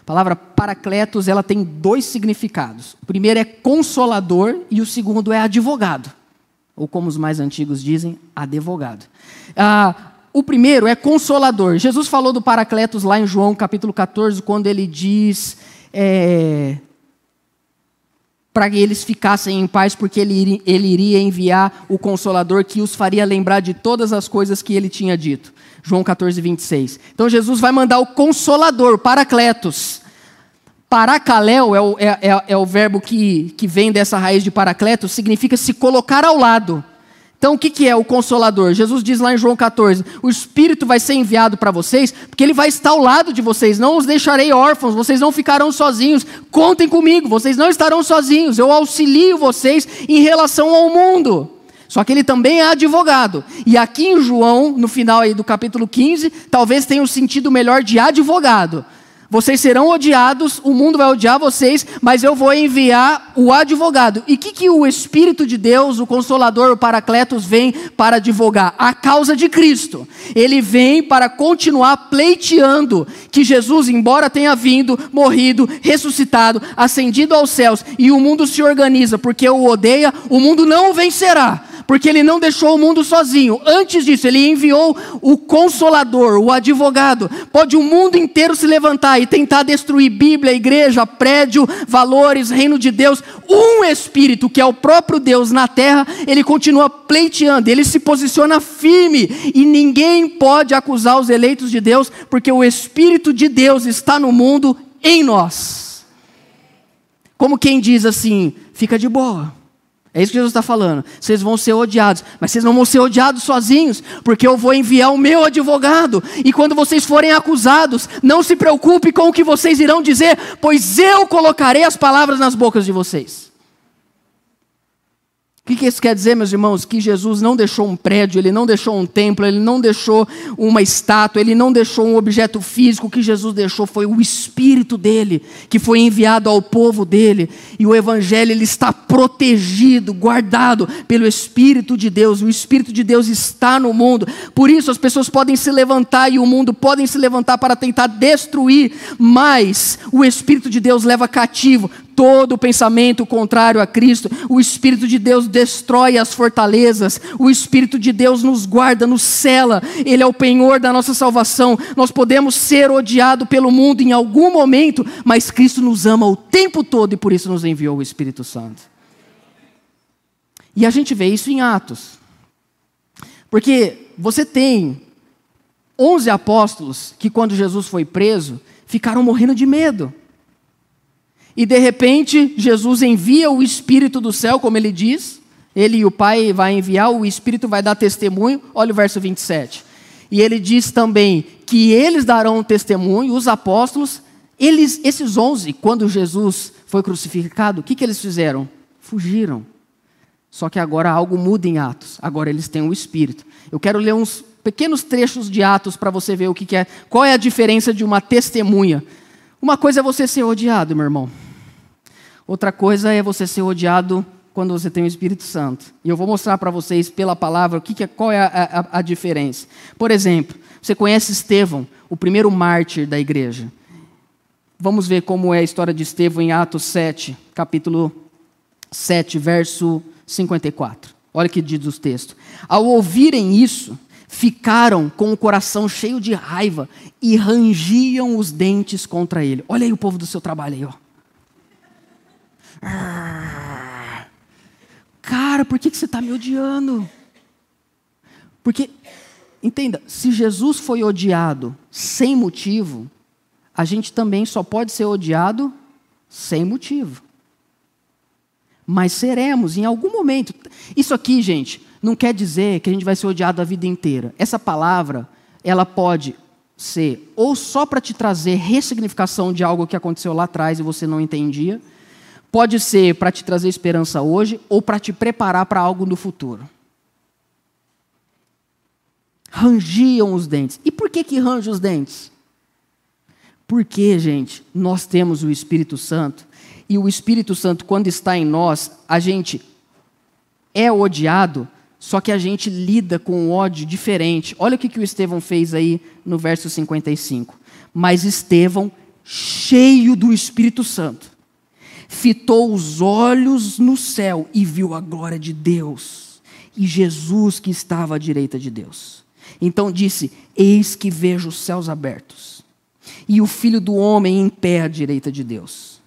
A palavra paracletos ela tem dois significados. O primeiro é consolador e o segundo é advogado. Ou como os mais antigos dizem, advogado. Ah, o primeiro é consolador. Jesus falou do paracletos lá em João capítulo 14, quando ele diz é, para que eles ficassem em paz, porque ele, ele iria enviar o consolador que os faria lembrar de todas as coisas que ele tinha dito. João 14, 26. Então Jesus vai mandar o consolador, paracletos. Paracaléu é o, é, é, é o verbo que, que vem dessa raiz de paracletos, significa se colocar ao lado. Então, o que, que é o consolador? Jesus diz lá em João 14: o Espírito vai ser enviado para vocês, porque ele vai estar ao lado de vocês. Não os deixarei órfãos, vocês não ficarão sozinhos. Contem comigo, vocês não estarão sozinhos. Eu auxilio vocês em relação ao mundo. Só que ele também é advogado. E aqui em João, no final aí do capítulo 15, talvez tenha um sentido melhor de advogado. Vocês serão odiados, o mundo vai odiar vocês, mas eu vou enviar o advogado. E o que, que o Espírito de Deus, o Consolador, o Paracletos, vem para advogar? A causa de Cristo. Ele vem para continuar pleiteando que Jesus, embora tenha vindo, morrido, ressuscitado, ascendido aos céus, e o mundo se organiza porque o odeia, o mundo não o vencerá porque ele não deixou o mundo sozinho. Antes disso, ele enviou o consolador, o advogado. Pode o mundo inteiro se levantar e tentar destruir Bíblia, igreja, prédio, valores, reino de Deus. Um espírito, que é o próprio Deus na terra, ele continua pleiteando, ele se posiciona firme e ninguém pode acusar os eleitos de Deus, porque o espírito de Deus está no mundo em nós. Como quem diz assim: fica de boa. É isso que Jesus está falando. Vocês vão ser odiados, mas vocês não vão ser odiados sozinhos, porque eu vou enviar o meu advogado. E quando vocês forem acusados, não se preocupe com o que vocês irão dizer, pois eu colocarei as palavras nas bocas de vocês. O que, isso quer dizer, meus irmãos? Que Jesus não deixou um prédio, ele não deixou um templo, ele não deixou uma estátua, ele não deixou um objeto físico. O que Jesus deixou foi o Espírito dele, que foi enviado ao povo dele. E o Evangelho ele está protegido, guardado pelo Espírito de Deus. O Espírito de Deus está no mundo. Por isso as pessoas podem se levantar e o mundo podem se levantar para tentar destruir, mas o Espírito de Deus leva cativo todo pensamento contrário a Cristo. O Espírito de Deus destrói as fortalezas. O Espírito de Deus nos guarda, nos cela. Ele é o penhor da nossa salvação. Nós podemos ser odiados pelo mundo em algum momento, mas Cristo nos ama o tempo todo e por isso nos enviou o Espírito Santo. E a gente vê isso em Atos. Porque você tem 11 apóstolos que, quando Jesus foi preso, ficaram morrendo de medo. E de repente, Jesus envia o Espírito do céu, como ele diz. Ele e o Pai vai enviar, o Espírito vai dar testemunho. Olha o verso 27. E ele diz também que eles darão testemunho, os apóstolos, eles, esses onze, quando Jesus foi crucificado, o que, que eles fizeram? Fugiram. Só que agora algo muda em Atos. Agora eles têm o Espírito. Eu quero ler uns pequenos trechos de Atos para você ver o que, que é, qual é a diferença de uma testemunha. Uma coisa é você ser odiado, meu irmão. Outra coisa é você ser odiado quando você tem o Espírito Santo. E eu vou mostrar para vocês pela palavra o que, que é, qual é a, a, a diferença. Por exemplo, você conhece Estevão, o primeiro mártir da igreja. Vamos ver como é a história de Estevão em Atos 7, capítulo 7, verso 54. Olha o que diz o texto. Ao ouvirem isso, ficaram com o coração cheio de raiva e rangiam os dentes contra ele. Olha aí o povo do seu trabalho aí, ó. Cara, por que, que você está me odiando? Porque, entenda, se Jesus foi odiado sem motivo, a gente também só pode ser odiado sem motivo. Mas seremos em algum momento. Isso aqui, gente, não quer dizer que a gente vai ser odiado a vida inteira. Essa palavra, ela pode ser ou só para te trazer ressignificação de algo que aconteceu lá atrás e você não entendia, Pode ser para te trazer esperança hoje ou para te preparar para algo no futuro. Rangiam os dentes. E por que que range os dentes? Porque, gente, nós temos o Espírito Santo e o Espírito Santo, quando está em nós, a gente é odiado, só que a gente lida com um ódio diferente. Olha o que, que o Estevão fez aí no verso 55. Mas Estevão, cheio do Espírito Santo, fitou os olhos no céu e viu a glória de Deus e Jesus que estava à direita de Deus. Então disse: Eis que vejo os céus abertos e o filho do homem em pé à direita de Deus.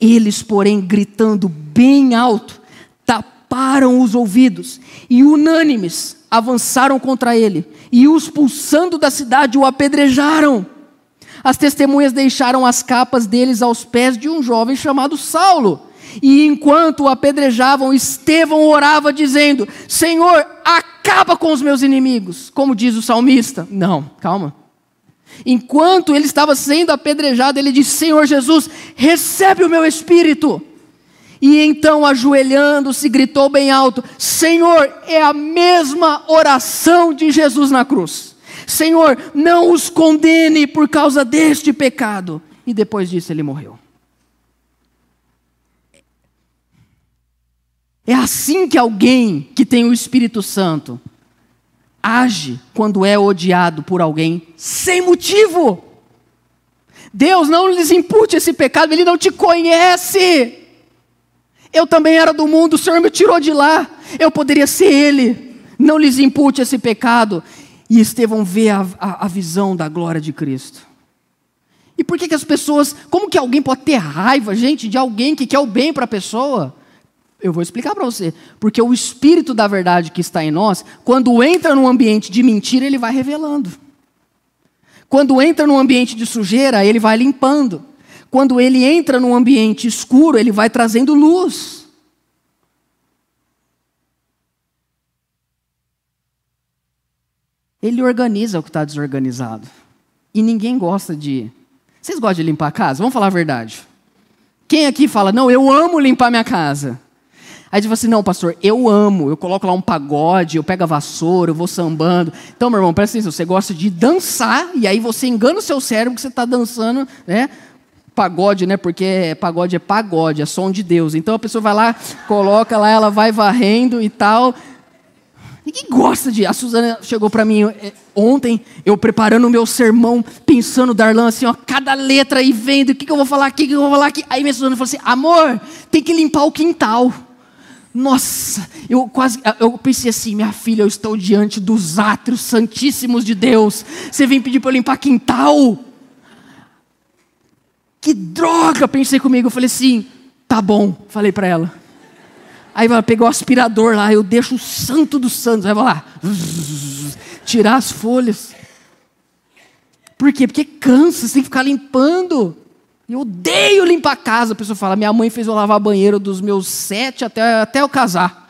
Eles, porém, gritando bem alto, taparam os ouvidos e, unânimes, avançaram contra ele e, os expulsando da cidade, o apedrejaram. As testemunhas deixaram as capas deles aos pés de um jovem chamado Saulo. E enquanto o apedrejavam, Estevão orava, dizendo: Senhor, acaba com os meus inimigos. Como diz o salmista. Não, calma. Enquanto ele estava sendo apedrejado, ele disse: Senhor Jesus, recebe o meu espírito. E então, ajoelhando-se, gritou bem alto: Senhor, é a mesma oração de Jesus na cruz. Senhor, não os condene por causa deste pecado. E depois disso ele morreu. É assim que alguém que tem o Espírito Santo age quando é odiado por alguém sem motivo. Deus não lhes impute esse pecado, Ele não te conhece. Eu também era do mundo, o Senhor me tirou de lá. Eu poderia ser Ele. Não lhes impute esse pecado. E Estevão vê a, a, a visão da glória de Cristo. E por que, que as pessoas. Como que alguém pode ter raiva, gente, de alguém que quer o bem para a pessoa? Eu vou explicar para você. Porque o Espírito da verdade que está em nós, quando entra num ambiente de mentira, ele vai revelando. Quando entra num ambiente de sujeira, ele vai limpando. Quando ele entra num ambiente escuro, ele vai trazendo luz. Ele organiza o que está desorganizado. E ninguém gosta de. Vocês gostam de limpar a casa? Vamos falar a verdade. Quem aqui fala, não, eu amo limpar minha casa? Aí diz assim: não, pastor, eu amo, eu coloco lá um pagode, eu pego a vassoura, eu vou sambando. Então, meu irmão, presta atenção, você gosta de dançar, e aí você engana o seu cérebro que você está dançando, né? Pagode, né? Porque pagode é pagode, é som de Deus. Então a pessoa vai lá, coloca lá, ela vai varrendo e tal. Ninguém gosta de. A Suzana chegou para mim é, ontem, eu preparando o meu sermão, pensando, Darlan, assim, ó, cada letra aí vendo, o que, que eu vou falar aqui, o que eu vou falar aqui. Aí minha Suzana falou assim: amor, tem que limpar o quintal. Nossa, eu quase, eu pensei assim, minha filha, eu estou diante dos átrios santíssimos de Deus. Você vem pedir para eu limpar quintal? Que droga, pensei comigo. Eu falei assim, tá bom, falei para ela. Aí ela pegou o aspirador lá, eu deixo o santo dos santos. Aí vai lá, tirar as folhas. Por quê? Porque cansa, você tem que ficar limpando. Eu odeio limpar a casa. A pessoa fala: minha mãe fez eu lavar banheiro dos meus sete até, até eu casar.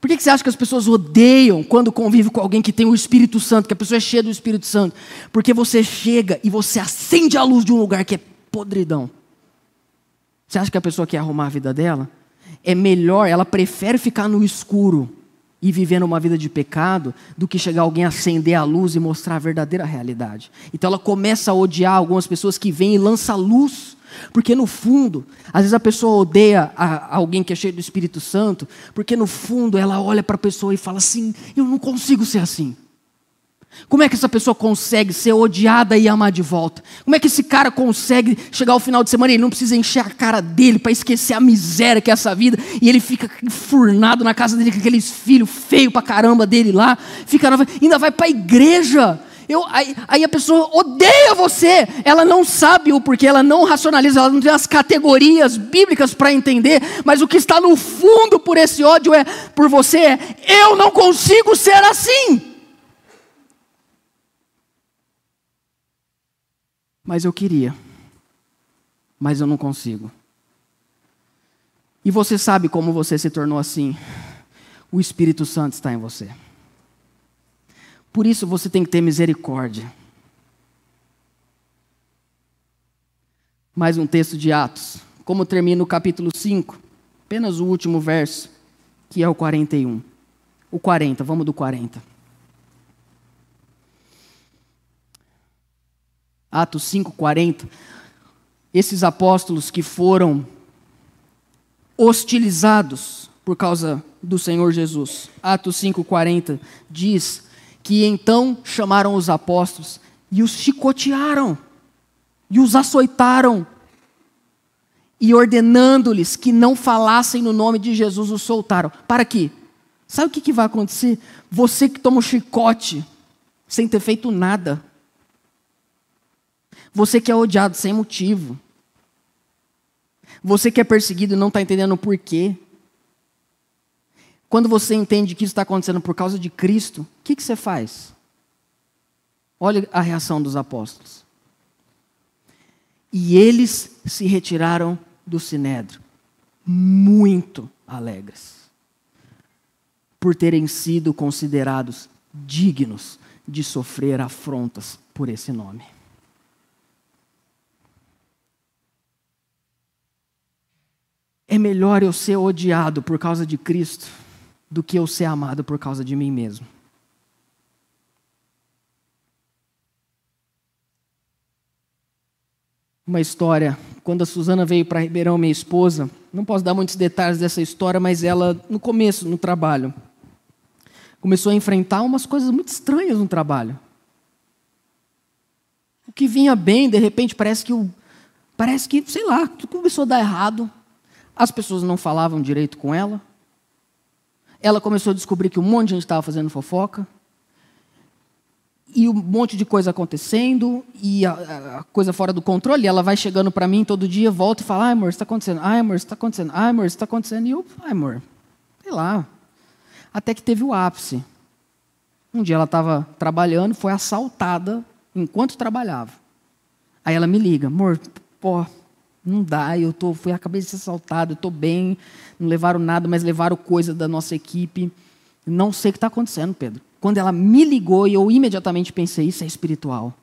Por que, que você acha que as pessoas odeiam quando convive com alguém que tem o Espírito Santo, que a pessoa é cheia do Espírito Santo? Porque você chega e você acende a luz de um lugar que é podridão. Você acha que a pessoa quer arrumar a vida dela? É melhor, ela prefere ficar no escuro e vivendo uma vida de pecado do que chegar alguém acender a luz e mostrar a verdadeira realidade. Então ela começa a odiar algumas pessoas que vêm e lançam luz. Porque no fundo, às vezes a pessoa odeia a, alguém que é cheio do Espírito Santo, porque no fundo ela olha para a pessoa e fala assim: eu não consigo ser assim. Como é que essa pessoa consegue ser odiada e amar de volta? Como é que esse cara consegue chegar ao final de semana e ele não precisa encher a cara dele para esquecer a miséria que é essa vida e ele fica enfurnado na casa dele com aqueles filhos feios pra caramba dele lá, fica ainda vai para a igreja. Eu, aí, aí, a pessoa odeia você, ela não sabe o porquê, ela não racionaliza, ela não tem as categorias bíblicas para entender, mas o que está no fundo por esse ódio é por você é eu não consigo ser assim. Mas eu queria. Mas eu não consigo. E você sabe como você se tornou assim? O Espírito Santo está em você. Por isso você tem que ter misericórdia. Mais um texto de Atos. Como termina o capítulo 5? Apenas o último verso, que é o 41. O 40, vamos do 40. Atos 5:40, esses apóstolos que foram hostilizados por causa do Senhor Jesus. Atos 5:40 diz que então chamaram os apóstolos e os chicotearam e os açoitaram e ordenando-lhes que não falassem no nome de Jesus os soltaram. Para quê? Sabe o que, vai acontecer? Você que toma um chicote sem ter feito nada, você que é odiado sem motivo. Você que é perseguido e não está entendendo o porquê. Quando você entende que isso está acontecendo por causa de Cristo, o que, que você faz? Olha a reação dos apóstolos. E eles se retiraram do sinédrio, muito alegres, por terem sido considerados dignos de sofrer afrontas por esse nome. É melhor eu ser odiado por causa de Cristo do que eu ser amado por causa de mim mesmo. Uma história, quando a Suzana veio para Ribeirão, minha esposa, não posso dar muitos detalhes dessa história, mas ela, no começo, no trabalho, começou a enfrentar umas coisas muito estranhas no trabalho. O que vinha bem, de repente, parece que o Parece que, sei lá, tudo começou a dar errado. As pessoas não falavam direito com ela. Ela começou a descobrir que um monte de gente estava fazendo fofoca. E um monte de coisa acontecendo, e a, a coisa fora do controle. ela vai chegando para mim todo dia, volta e fala: Ai, amor, isso está acontecendo. Ai, amor, isso está acontecendo. Ai, amor, isso está acontecendo. E eu, ai, amor, sei lá. Até que teve o ápice. Um dia ela estava trabalhando, foi assaltada enquanto trabalhava. Aí ela me liga, amor, pô, não dá, eu tô, fui, acabei de ser assaltado, estou bem, não levaram nada, mas levaram coisa da nossa equipe. Não sei o que está acontecendo, Pedro. Quando ela me ligou, eu imediatamente pensei, isso é espiritual.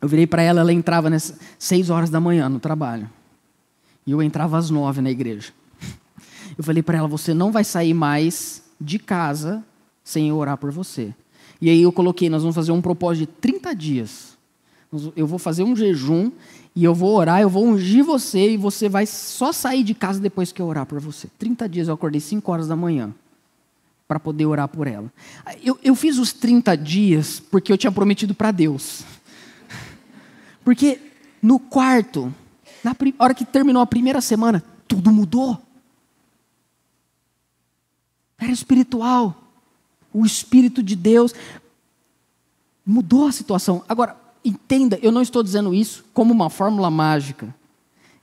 Eu virei para ela, ela entrava às seis horas da manhã no trabalho. E eu entrava às nove na igreja. Eu falei para ela, você não vai sair mais de casa sem eu orar por você. E aí eu coloquei, nós vamos fazer um propósito de 30 dias. Eu vou fazer um jejum e eu vou orar, eu vou ungir você e você vai só sair de casa depois que eu orar por você. 30 dias eu acordei 5 horas da manhã para poder orar por ela. Eu, eu fiz os 30 dias porque eu tinha prometido para Deus. Porque no quarto, na hora que terminou a primeira semana, tudo mudou. Era espiritual. O Espírito de Deus mudou a situação. Agora, entenda, eu não estou dizendo isso como uma fórmula mágica.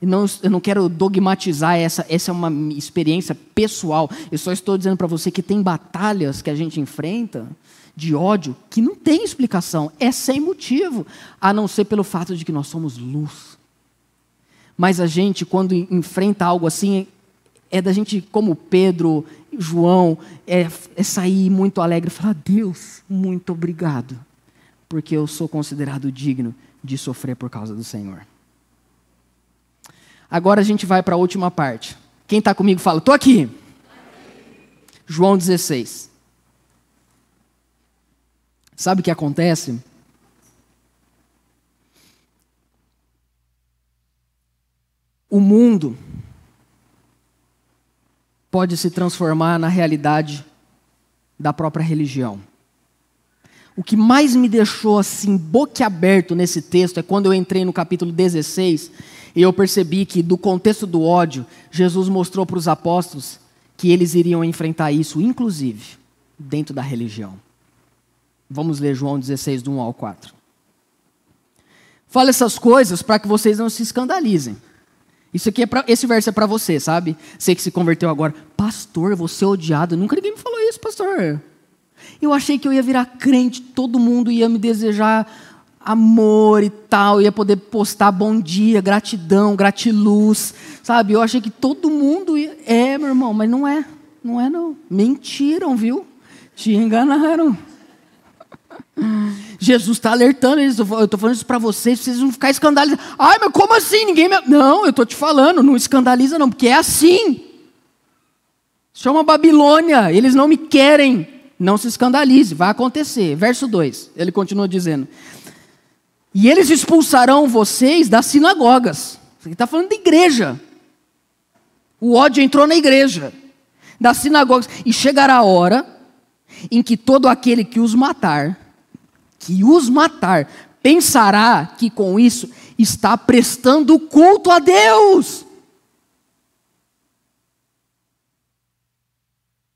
E não, eu não quero dogmatizar essa, essa é uma experiência pessoal. Eu só estou dizendo para você que tem batalhas que a gente enfrenta de ódio que não tem explicação, é sem motivo, a não ser pelo fato de que nós somos luz. Mas a gente, quando enfrenta algo assim, é da gente, como Pedro, João, é, é sair muito alegre e falar: Deus, muito obrigado, porque eu sou considerado digno de sofrer por causa do Senhor. Agora a gente vai para a última parte. Quem está comigo fala: Estou aqui. João 16. Sabe o que acontece? O mundo pode se transformar na realidade da própria religião. O que mais me deixou assim boquiaberto nesse texto é quando eu entrei no capítulo 16 e eu percebi que do contexto do ódio, Jesus mostrou para os apóstolos que eles iriam enfrentar isso, inclusive dentro da religião. Vamos ler João 16, do 1 ao 4. Fala essas coisas para que vocês não se escandalizem. Isso aqui é pra, esse verso é para você, sabe? Você que se converteu agora, pastor, você odiado. Nunca ninguém me falou isso, pastor. Eu achei que eu ia virar crente, todo mundo ia me desejar amor e tal, ia poder postar bom dia, gratidão, gratiluz, sabe? Eu achei que todo mundo ia... É, meu irmão, mas não é. Não é, não. Mentiram, viu? Te enganaram. Jesus está alertando eles. Eu estou falando isso para vocês, vocês não ficar escandalizados. Ai, mas como assim? Ninguém me... Não, eu estou te falando, não escandaliza não, porque é assim. Chama Babilônia, eles não me querem. Não se escandalize, vai acontecer. Verso 2, ele continua dizendo: E eles expulsarão vocês das sinagogas. Ele está falando da igreja. O ódio entrou na igreja, das sinagogas. E chegará a hora em que todo aquele que os matar que os matar pensará que com isso está prestando culto a Deus.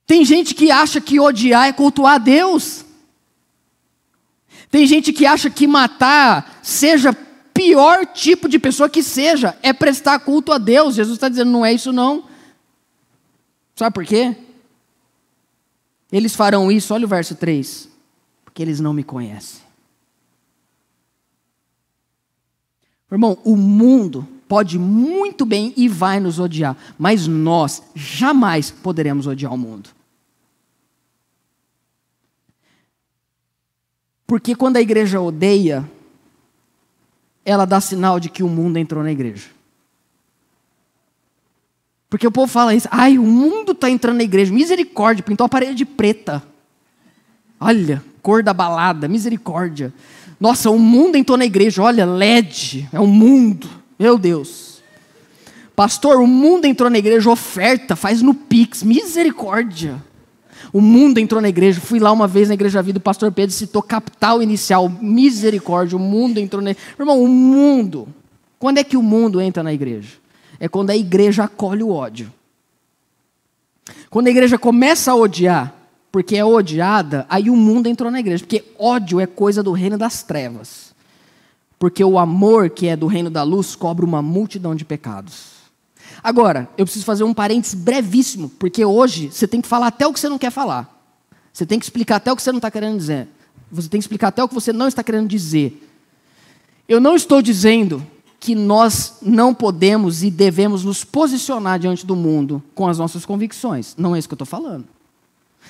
Tem gente que acha que odiar é cultuar a Deus. Tem gente que acha que matar, seja pior tipo de pessoa que seja, é prestar culto a Deus. Jesus está dizendo, não é isso não. Sabe por quê? Eles farão isso, olha o verso 3 porque eles não me conhecem. Irmão, o mundo pode muito bem e vai nos odiar, mas nós jamais poderemos odiar o mundo. Porque quando a igreja odeia, ela dá sinal de que o mundo entrou na igreja. Porque o povo fala isso, ai, o mundo está entrando na igreja, misericórdia, pintou a parede de preta. Olha, cor da balada, misericórdia. Nossa, o mundo entrou na igreja, olha, LED, é o mundo, meu Deus. Pastor, o mundo entrou na igreja, oferta, faz no Pix, misericórdia. O mundo entrou na igreja. Fui lá uma vez na Igreja Vida, o pastor Pedro citou capital inicial, misericórdia. O mundo entrou na Irmão, o mundo. Quando é que o mundo entra na igreja? É quando a igreja acolhe o ódio. Quando a igreja começa a odiar, porque é odiada, aí o mundo entrou na igreja. Porque ódio é coisa do reino das trevas. Porque o amor, que é do reino da luz, cobra uma multidão de pecados. Agora, eu preciso fazer um parênteses brevíssimo, porque hoje você tem que falar até o que você não quer falar. Você tem que explicar até o que você não está querendo dizer. Você tem que explicar até o que você não está querendo dizer. Eu não estou dizendo que nós não podemos e devemos nos posicionar diante do mundo com as nossas convicções. Não é isso que eu estou falando.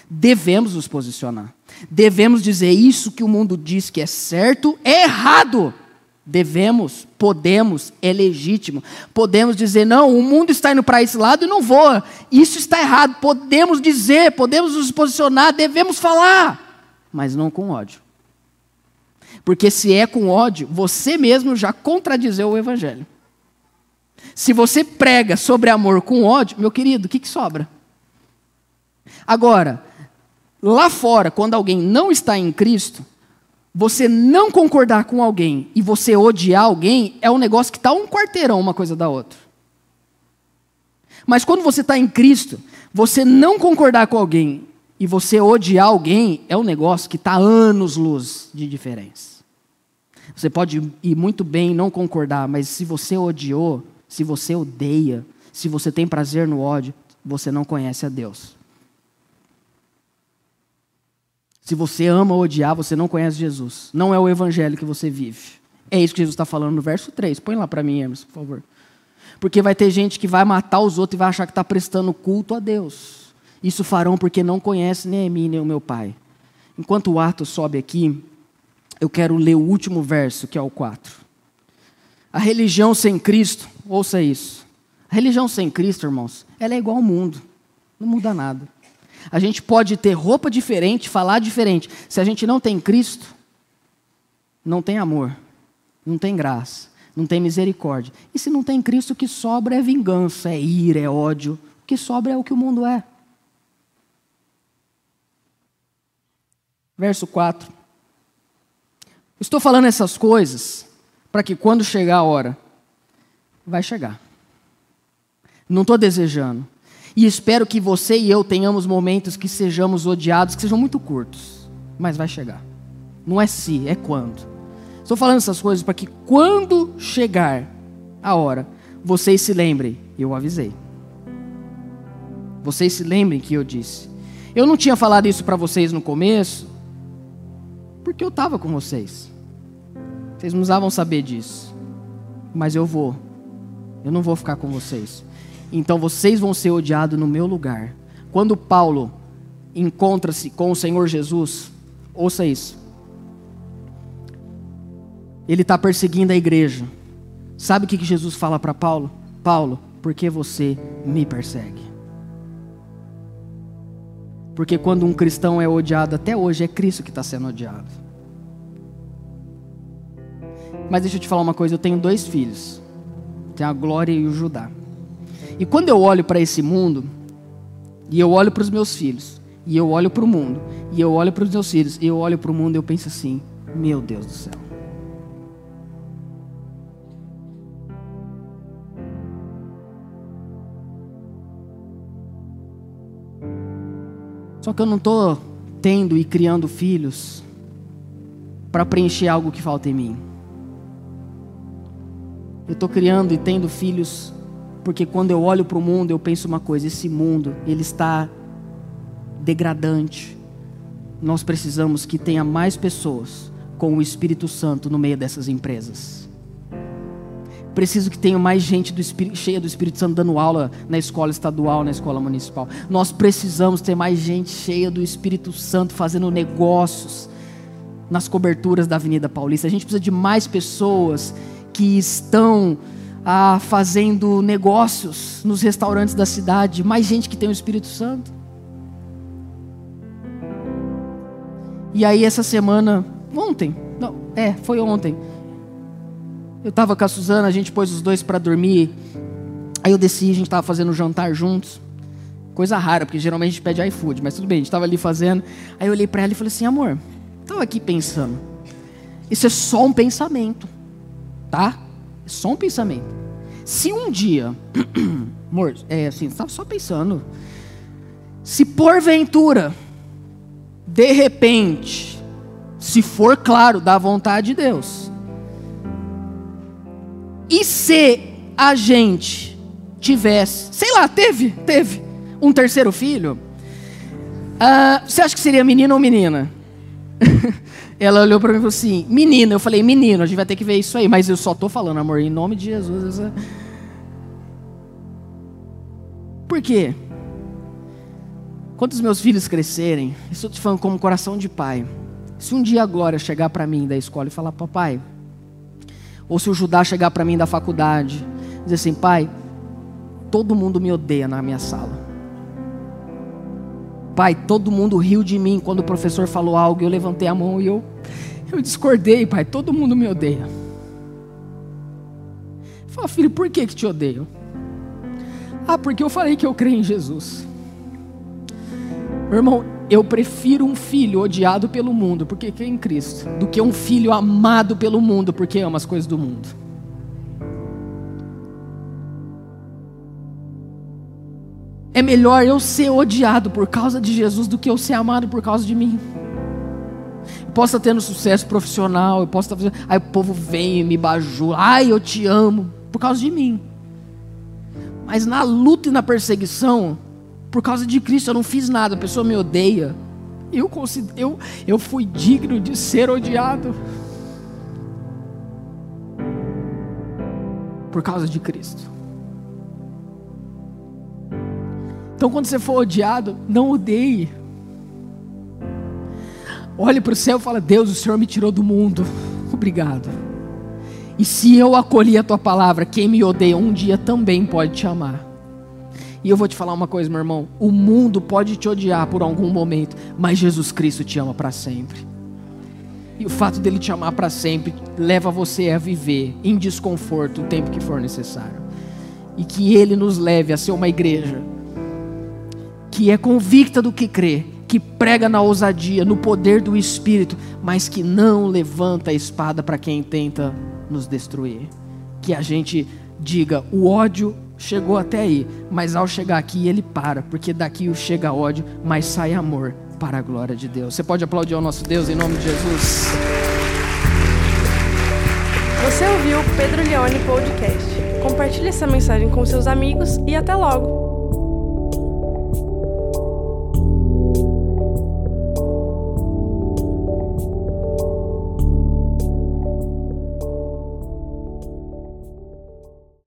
Devemos nos posicionar. Devemos dizer isso que o mundo diz que é certo, é errado. Devemos, podemos, é legítimo. Podemos dizer, não, o mundo está indo para esse lado e não voa. Isso está errado. Podemos dizer, podemos nos posicionar, devemos falar, mas não com ódio. Porque se é com ódio, você mesmo já contradizeu o Evangelho. Se você prega sobre amor com ódio, meu querido, o que, que sobra? Agora, lá fora, quando alguém não está em Cristo, você não concordar com alguém e você odiar alguém é um negócio que está um quarteirão uma coisa da outra. Mas quando você está em Cristo, você não concordar com alguém e você odiar alguém é um negócio que está anos-luz de diferença. Você pode ir muito bem não concordar, mas se você odiou, se você odeia, se você tem prazer no ódio, você não conhece a Deus. Se você ama odiar, você não conhece Jesus. Não é o evangelho que você vive. É isso que Jesus está falando no verso 3. Põe lá para mim, Emerson, por favor. Porque vai ter gente que vai matar os outros e vai achar que está prestando culto a Deus. Isso farão porque não conhecem nem a mim nem o meu Pai. Enquanto o Arthur sobe aqui, eu quero ler o último verso, que é o 4. A religião sem Cristo, ouça isso. A religião sem Cristo, irmãos, ela é igual ao mundo. Não muda nada. A gente pode ter roupa diferente, falar diferente. Se a gente não tem Cristo, não tem amor, não tem graça, não tem misericórdia. E se não tem Cristo, o que sobra é vingança, é ira, é ódio. O que sobra é o que o mundo é. Verso 4. Estou falando essas coisas para que quando chegar a hora, vai chegar. Não estou desejando. E espero que você e eu tenhamos momentos que sejamos odiados, que sejam muito curtos. Mas vai chegar. Não é se, é quando. Estou falando essas coisas para que quando chegar a hora, vocês se lembrem, eu avisei. Vocês se lembrem que eu disse. Eu não tinha falado isso para vocês no começo, porque eu estava com vocês. Vocês não precisavam saber disso. Mas eu vou. Eu não vou ficar com vocês então vocês vão ser odiados no meu lugar. Quando Paulo encontra-se com o Senhor Jesus, ouça isso. Ele está perseguindo a igreja. Sabe o que Jesus fala para Paulo? Paulo, por que você me persegue? Porque quando um cristão é odiado, até hoje é Cristo que está sendo odiado. Mas deixa eu te falar uma coisa: eu tenho dois filhos, tenho a Glória e o Judá. E quando eu olho para esse mundo, e eu olho para os meus filhos, e eu olho para o mundo, e eu olho para os meus filhos, e eu olho para o mundo eu penso assim: meu Deus do céu. Só que eu não estou tendo e criando filhos para preencher algo que falta em mim. Eu estou criando e tendo filhos porque quando eu olho para o mundo, eu penso uma coisa: esse mundo, ele está degradante. Nós precisamos que tenha mais pessoas com o Espírito Santo no meio dessas empresas. Preciso que tenha mais gente do Espírito, cheia do Espírito Santo dando aula na escola estadual, na escola municipal. Nós precisamos ter mais gente cheia do Espírito Santo fazendo negócios nas coberturas da Avenida Paulista. A gente precisa de mais pessoas que estão ah, fazendo negócios nos restaurantes da cidade, mais gente que tem o Espírito Santo. E aí essa semana, ontem, não, é, foi ontem. Eu estava com a Suzana, a gente pôs os dois para dormir. Aí eu desci, a gente estava fazendo jantar juntos. Coisa rara, porque geralmente a gente pede iFood, mas tudo bem, a gente estava ali fazendo. Aí eu olhei para ela e falei assim: amor, estava aqui pensando. Isso é só um pensamento, tá? É só um pensamento. Se um dia, amor, é assim, estava só pensando. Se porventura, de repente, se for claro da vontade de Deus, e se a gente tivesse, sei lá, teve, teve um terceiro filho, uh, você acha que seria menino ou menina? Ela olhou para mim e falou assim: menina. Eu falei: menino, a gente vai ter que ver isso aí. Mas eu só tô falando, amor, em nome de Jesus. Essa... Por quê? Quando os meus filhos crescerem, isso eu te falando como coração de pai. Se um dia a Glória chegar para mim da escola e falar: papai, ou se o Judá chegar para mim da faculdade, dizer assim: pai, todo mundo me odeia na minha sala. Pai, todo mundo riu de mim quando o professor falou algo, eu levantei a mão e eu, eu discordei, pai, todo mundo me odeia. Fala, filho, por que, que te odeio? Ah, porque eu falei que eu creio em Jesus. Meu irmão, eu prefiro um filho odiado pelo mundo porque crê em Cristo, do que um filho amado pelo mundo porque ama as coisas do mundo. É melhor eu ser odiado por causa de Jesus do que eu ser amado por causa de mim. Eu posso estar tendo sucesso profissional, eu posso estar fazendo. Aí o povo vem e me bajula. Ai, eu te amo. Por causa de mim. Mas na luta e na perseguição, por causa de Cristo, eu não fiz nada, a pessoa me odeia. Eu, eu, eu fui digno de ser odiado. Por causa de Cristo. Então, quando você for odiado, não odeie. Olhe para o céu e fala: Deus, o Senhor me tirou do mundo. Obrigado. E se eu acolhi a tua palavra, quem me odeia um dia também pode te amar. E eu vou te falar uma coisa, meu irmão: o mundo pode te odiar por algum momento, mas Jesus Cristo te ama para sempre. E o fato dele te amar para sempre leva você a viver em desconforto o tempo que for necessário. E que ele nos leve a ser uma igreja que é convicta do que crê, que prega na ousadia, no poder do Espírito, mas que não levanta a espada para quem tenta nos destruir. Que a gente diga: o ódio chegou até aí, mas ao chegar aqui ele para, porque daqui chega ódio, mas sai amor para a glória de Deus. Você pode aplaudir ao nosso Deus em nome de Jesus. Você ouviu o Pedro Leone Podcast. Compartilhe essa mensagem com seus amigos e até logo.